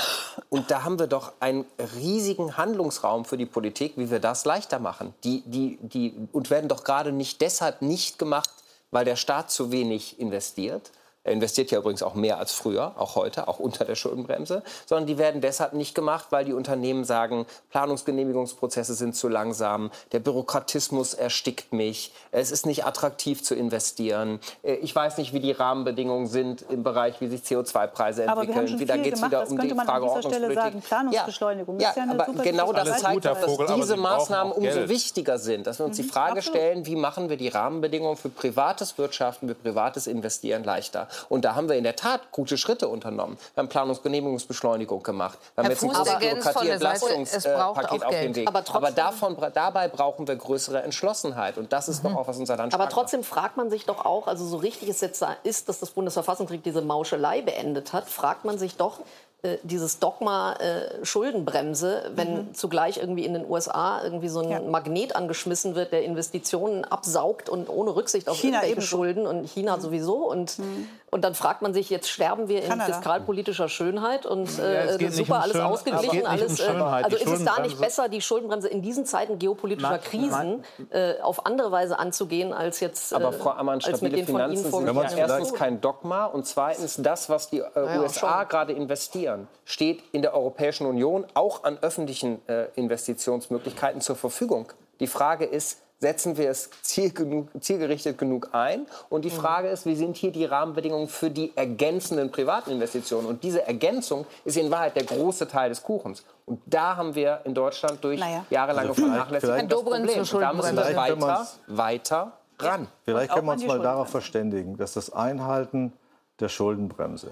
Und da haben wir doch einen riesigen Handlungsraum für die Politik, wie wir das leichter machen. Die, die, die, und werden doch gerade nicht deshalb nicht gemacht, weil der Staat zu wenig investiert, er investiert ja übrigens auch mehr als früher, auch heute, auch unter der Schuldenbremse, sondern die werden deshalb nicht gemacht, weil die Unternehmen sagen, Planungsgenehmigungsprozesse sind zu langsam, der Bürokratismus erstickt mich, es ist nicht attraktiv zu investieren, äh, ich weiß nicht, wie die Rahmenbedingungen sind im Bereich, wie sich CO2-Preise entwickeln. Aber wir haben schon viel da geht es wieder um die Frage an Stelle sagen, Planungsbeschleunigung. Ja, ja, ja aber genau das zeigt, dass Vogel, diese Maßnahmen umso wichtiger sind, dass wir uns mhm, die Frage absolut. stellen, wie machen wir die Rahmenbedingungen für privates Wirtschaften, für privates Investieren leichter. Und da haben wir in der Tat gute Schritte unternommen. Wir haben Planungsgenehmigungsbeschleunigung gemacht. Wir haben Herr jetzt ein großes Bürokratieentlastungspaket auf dem Weg. Aber, aber davon, dabei brauchen wir größere Entschlossenheit. Und das ist mhm. doch auch, was unser Land Aber trotzdem macht. fragt man sich doch auch, also so richtig es jetzt ist, dass das Bundesverfassungsgericht diese Mauschelei beendet hat, fragt man sich doch, äh, dieses Dogma äh, Schuldenbremse, wenn mhm. zugleich irgendwie in den USA irgendwie so ein ja. Magnet angeschmissen wird, der Investitionen absaugt und ohne Rücksicht auf China irgendwelche ebenso. Schulden und China mhm. sowieso. Und, mhm. Und dann fragt man sich, jetzt sterben wir Kanada. in fiskalpolitischer Schönheit und äh, ja, super, um alles schön, ausgeglichen. Alles, um äh, also ist es da nicht besser, die Schuldenbremse in diesen Zeiten geopolitischer nein, Krisen nein. Äh, auf andere Weise anzugehen, als jetzt Aber Frau Ammann, stabile Finanzen sind ja erstens kein Dogma und zweitens das, was die USA gerade investieren steht in der Europäischen Union auch an öffentlichen äh, Investitionsmöglichkeiten zur Verfügung. Die Frage ist, setzen wir es ziel genug, zielgerichtet genug ein? Und die mhm. Frage ist, wie sind hier die Rahmenbedingungen für die ergänzenden privaten Investitionen? Und diese Ergänzung ist in Wahrheit der große Teil des Kuchens. Und da haben wir in Deutschland durch naja. jahrelange also Vernachlässigung das Problem. Da müssen wir weiter, weiter ran. Vielleicht können wir uns mal darauf verständigen, dass das Einhalten der Schuldenbremse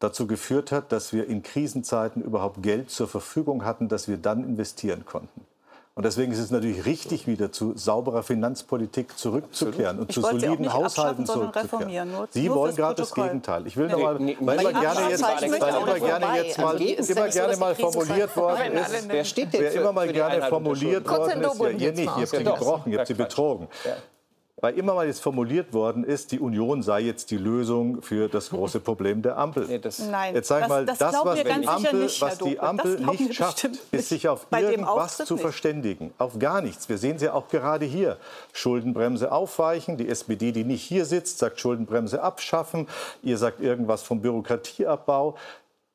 dazu geführt hat, dass wir in Krisenzeiten überhaupt Geld zur Verfügung hatten, das wir dann investieren konnten. Und deswegen ist es natürlich richtig, wieder zu sauberer Finanzpolitik zurückzukehren und ich zu soliden Haushalten zurückzukehren. Nur, Sie nur wollen gerade das Gegenteil. Ich will noch mal, weil immer gerne jetzt, weil immer gerne jetzt mal, immer gerne mal formuliert worden ist, wer, steht wer immer mal gerne formuliert worden ist, ja, ihr nicht, ihr habt sie gebrochen, ihr habt sie betrogen weil immer mal jetzt formuliert worden ist, die Union sei jetzt die Lösung für das große Problem der Ampel. Nee, Nein, jetzt sag ich mal, das, das, was, die Ampel, nicht, was die Ampel nicht schafft, ist sich auf irgendwas zu verständigen. Auf gar nichts. Wir sehen sie auch gerade hier. Schuldenbremse aufweichen. Die SPD, die nicht hier sitzt, sagt Schuldenbremse abschaffen. Ihr sagt irgendwas vom Bürokratieabbau.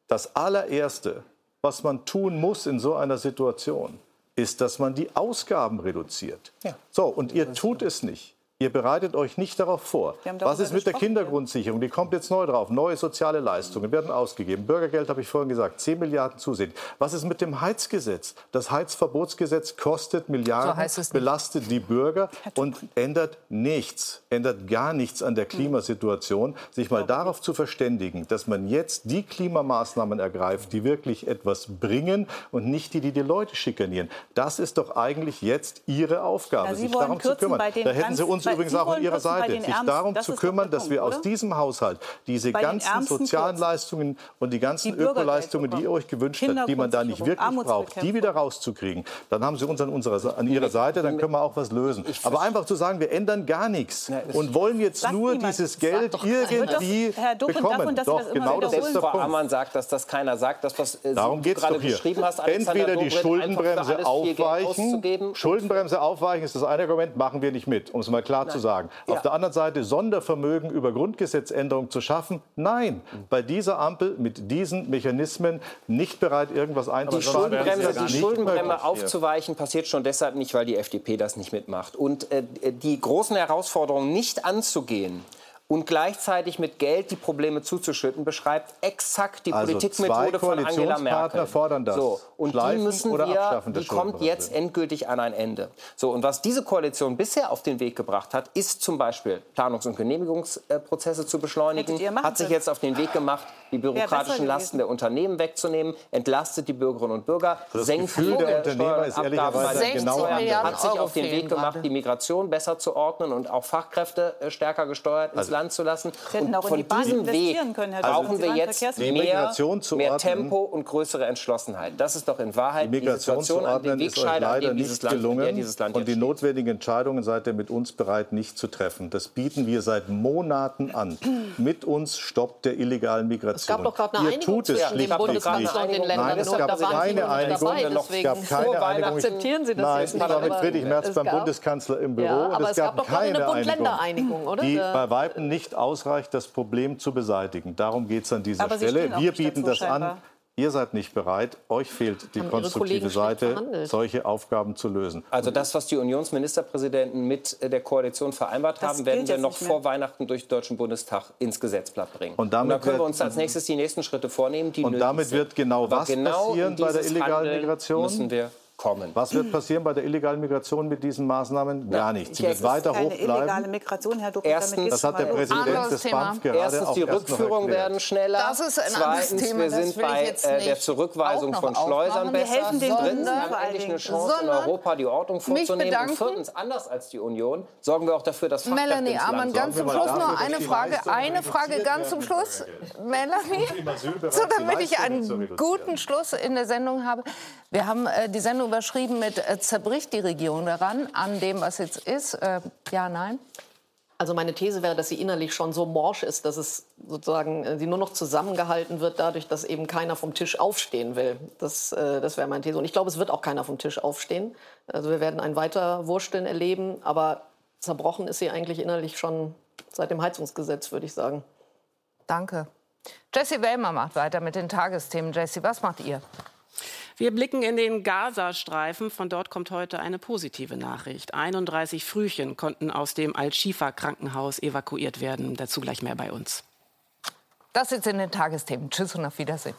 Das allererste, was man tun muss in so einer Situation, ist, dass man die Ausgaben reduziert. Ja. So, und ihr tut es nicht. Ihr bereitet euch nicht darauf vor. Was ist mit der Kindergrundsicherung? Die kommt jetzt neu drauf. Neue soziale Leistungen werden ausgegeben. Bürgergeld habe ich vorhin gesagt, 10 Milliarden zusehen. Was ist mit dem Heizgesetz? Das Heizverbotsgesetz kostet Milliarden, so belastet die Bürger und ändert nichts, ändert gar nichts an der hm. Klimasituation. Sich mal darauf zu verständigen, dass man jetzt die Klimamaßnahmen ergreift, die wirklich etwas bringen und nicht die, die die Leute schikanieren. Das ist doch eigentlich jetzt Ihre Aufgabe, ja, sich darum zu kümmern. Da hätten Sie uns übrigens auch an Ihrer Seite, sich darum zu kümmern, dass wir aus diesem Haushalt diese ganzen sozialen Leistungen und die ganzen die Ökoleistungen, die ihr euch gewünscht habt, die man da nicht wirklich braucht, die wieder rauszukriegen. Dann haben Sie uns an, unserer, an Ihrer Seite, dann können wir auch was lösen. Aber einfach zu sagen, wir ändern gar nichts und wollen jetzt nur dieses Geld irgendwie bekommen. Doch, genau das ist der Punkt. Frau Ammann sagt, dass das keiner sagt. Das, was äh, Darum geht es doch hier. Hast, Entweder die Schuldenbremse aufweichen. Schuldenbremse aufweichen ist das eine Argument, machen wir nicht mit, um es mal klar klar Nein. zu sagen. Ja. Auf der anderen Seite Sondervermögen über Grundgesetzänderung zu schaffen, nein, bei dieser Ampel mit diesen Mechanismen nicht bereit, irgendwas einzuführen. Die Schuldenbremse, ja die Schuldenbremse aufzuweichen, passiert schon deshalb nicht, weil die FDP das nicht mitmacht. Und äh, die großen Herausforderungen nicht anzugehen, und gleichzeitig mit Geld die Probleme zuzuschütten, beschreibt exakt die also Politikmethode von Angela Merkel. fordern das. So, und die müssen wir, die kommt jetzt endgültig an ein Ende. So, und was diese Koalition bisher auf den Weg gebracht hat, ist zum Beispiel Planungs- und Genehmigungsprozesse zu beschleunigen, hat sich jetzt auf den Weg gemacht, die bürokratischen Lasten der Unternehmen wegzunehmen, entlastet die Bürgerinnen und Bürger, das senkt Gefühl der Unternehmer ist ehrlicherweise genau hat sich auf den Weg gemacht, die Migration besser zu ordnen und auch Fachkräfte äh, stärker gesteuert ins also Land zu lassen. Und von diesem Weg können, brauchen wir jetzt mehr, mehr Tempo und größere Entschlossenheit. Das ist doch in Wahrheit die, die Situation an den Wegscheider, an dem dieses Land, gelungen, dieses Land Und die notwendigen Entscheidungen seid ihr mit uns bereit, nicht zu treffen. Das bieten wir seit Monaten an. [clears throat] mit uns stoppt der illegalen Migration. Es gab doch gerade eine ihr Einigung Bundeskanzler und den Ländern. Nein, es gab keine Einigung. Es gab keine Einigung. Akzeptieren Sie das Nein, ich war mit Friedrich Merz beim Bundeskanzler im Büro. Aber es gab doch keine Bund-Länder-Einigung, oder? Die bei Weitem nicht ausreicht, das Problem zu beseitigen. Darum geht es an dieser aber Stelle. Wir bieten das an. Ihr seid nicht bereit, euch fehlt die konstruktive Seite, solche Aufgaben zu lösen. Also das, was die Unionsministerpräsidenten mit der Koalition vereinbart das haben, werden wir noch vor Weihnachten durch den Deutschen Bundestag ins Gesetzblatt bringen. Und, damit und da können wir uns als nächstes die nächsten Schritte vornehmen. und damit wird genau was genau passieren bei der illegalen Migration? Müssen wir kommen. Was wird passieren bei der illegalen Migration mit diesen Maßnahmen? Gar nichts. Sie wird weiter hoch bleiben. illegale Migration, Herr Dr. Erstens, das hat der Präsident des BAMF gerade Erstens, auch die Rückführungen werden schneller. Das ist ein anderes Zweitens, Thema, wir das sind bei jetzt äh, nicht der Zurückweisung von Schleusern aufmachen. Wir besser. helfen den Drittens, haben endlich eine. Chance, in Europa die Ordnung vorzunehmen. Und viertens, anders als die Union, sorgen wir auch dafür, dass Fachkräfte Melanie Amann, ganz zum. Schluss noch eine Frage. Eine Frage ganz zum Schluss. Melanie, [laughs] so damit ich einen guten Schluss in der Sendung habe. Wir haben äh, die Sendung überschrieben mit äh, Zerbricht die Regierung daran, an dem, was jetzt ist. Äh, ja, nein? Also meine These wäre, dass sie innerlich schon so morsch ist, dass es sozusagen äh, sie nur noch zusammengehalten wird, dadurch, dass eben keiner vom Tisch aufstehen will. Das, äh, das wäre meine These. Und ich glaube, es wird auch keiner vom Tisch aufstehen. Also wir werden ein Weiterwursteln erleben, aber zerbrochen ist sie eigentlich innerlich schon seit dem Heizungsgesetz, würde ich sagen. Danke. Jessie Wellmer macht weiter mit den Tagesthemen. Jessie, was macht ihr? Wir blicken in den Gazastreifen. Von dort kommt heute eine positive Nachricht. 31 Frühchen konnten aus dem Al-Shifa-Krankenhaus evakuiert werden. Dazu gleich mehr bei uns. Das jetzt in den Tagesthemen. Tschüss und auf Wiedersehen.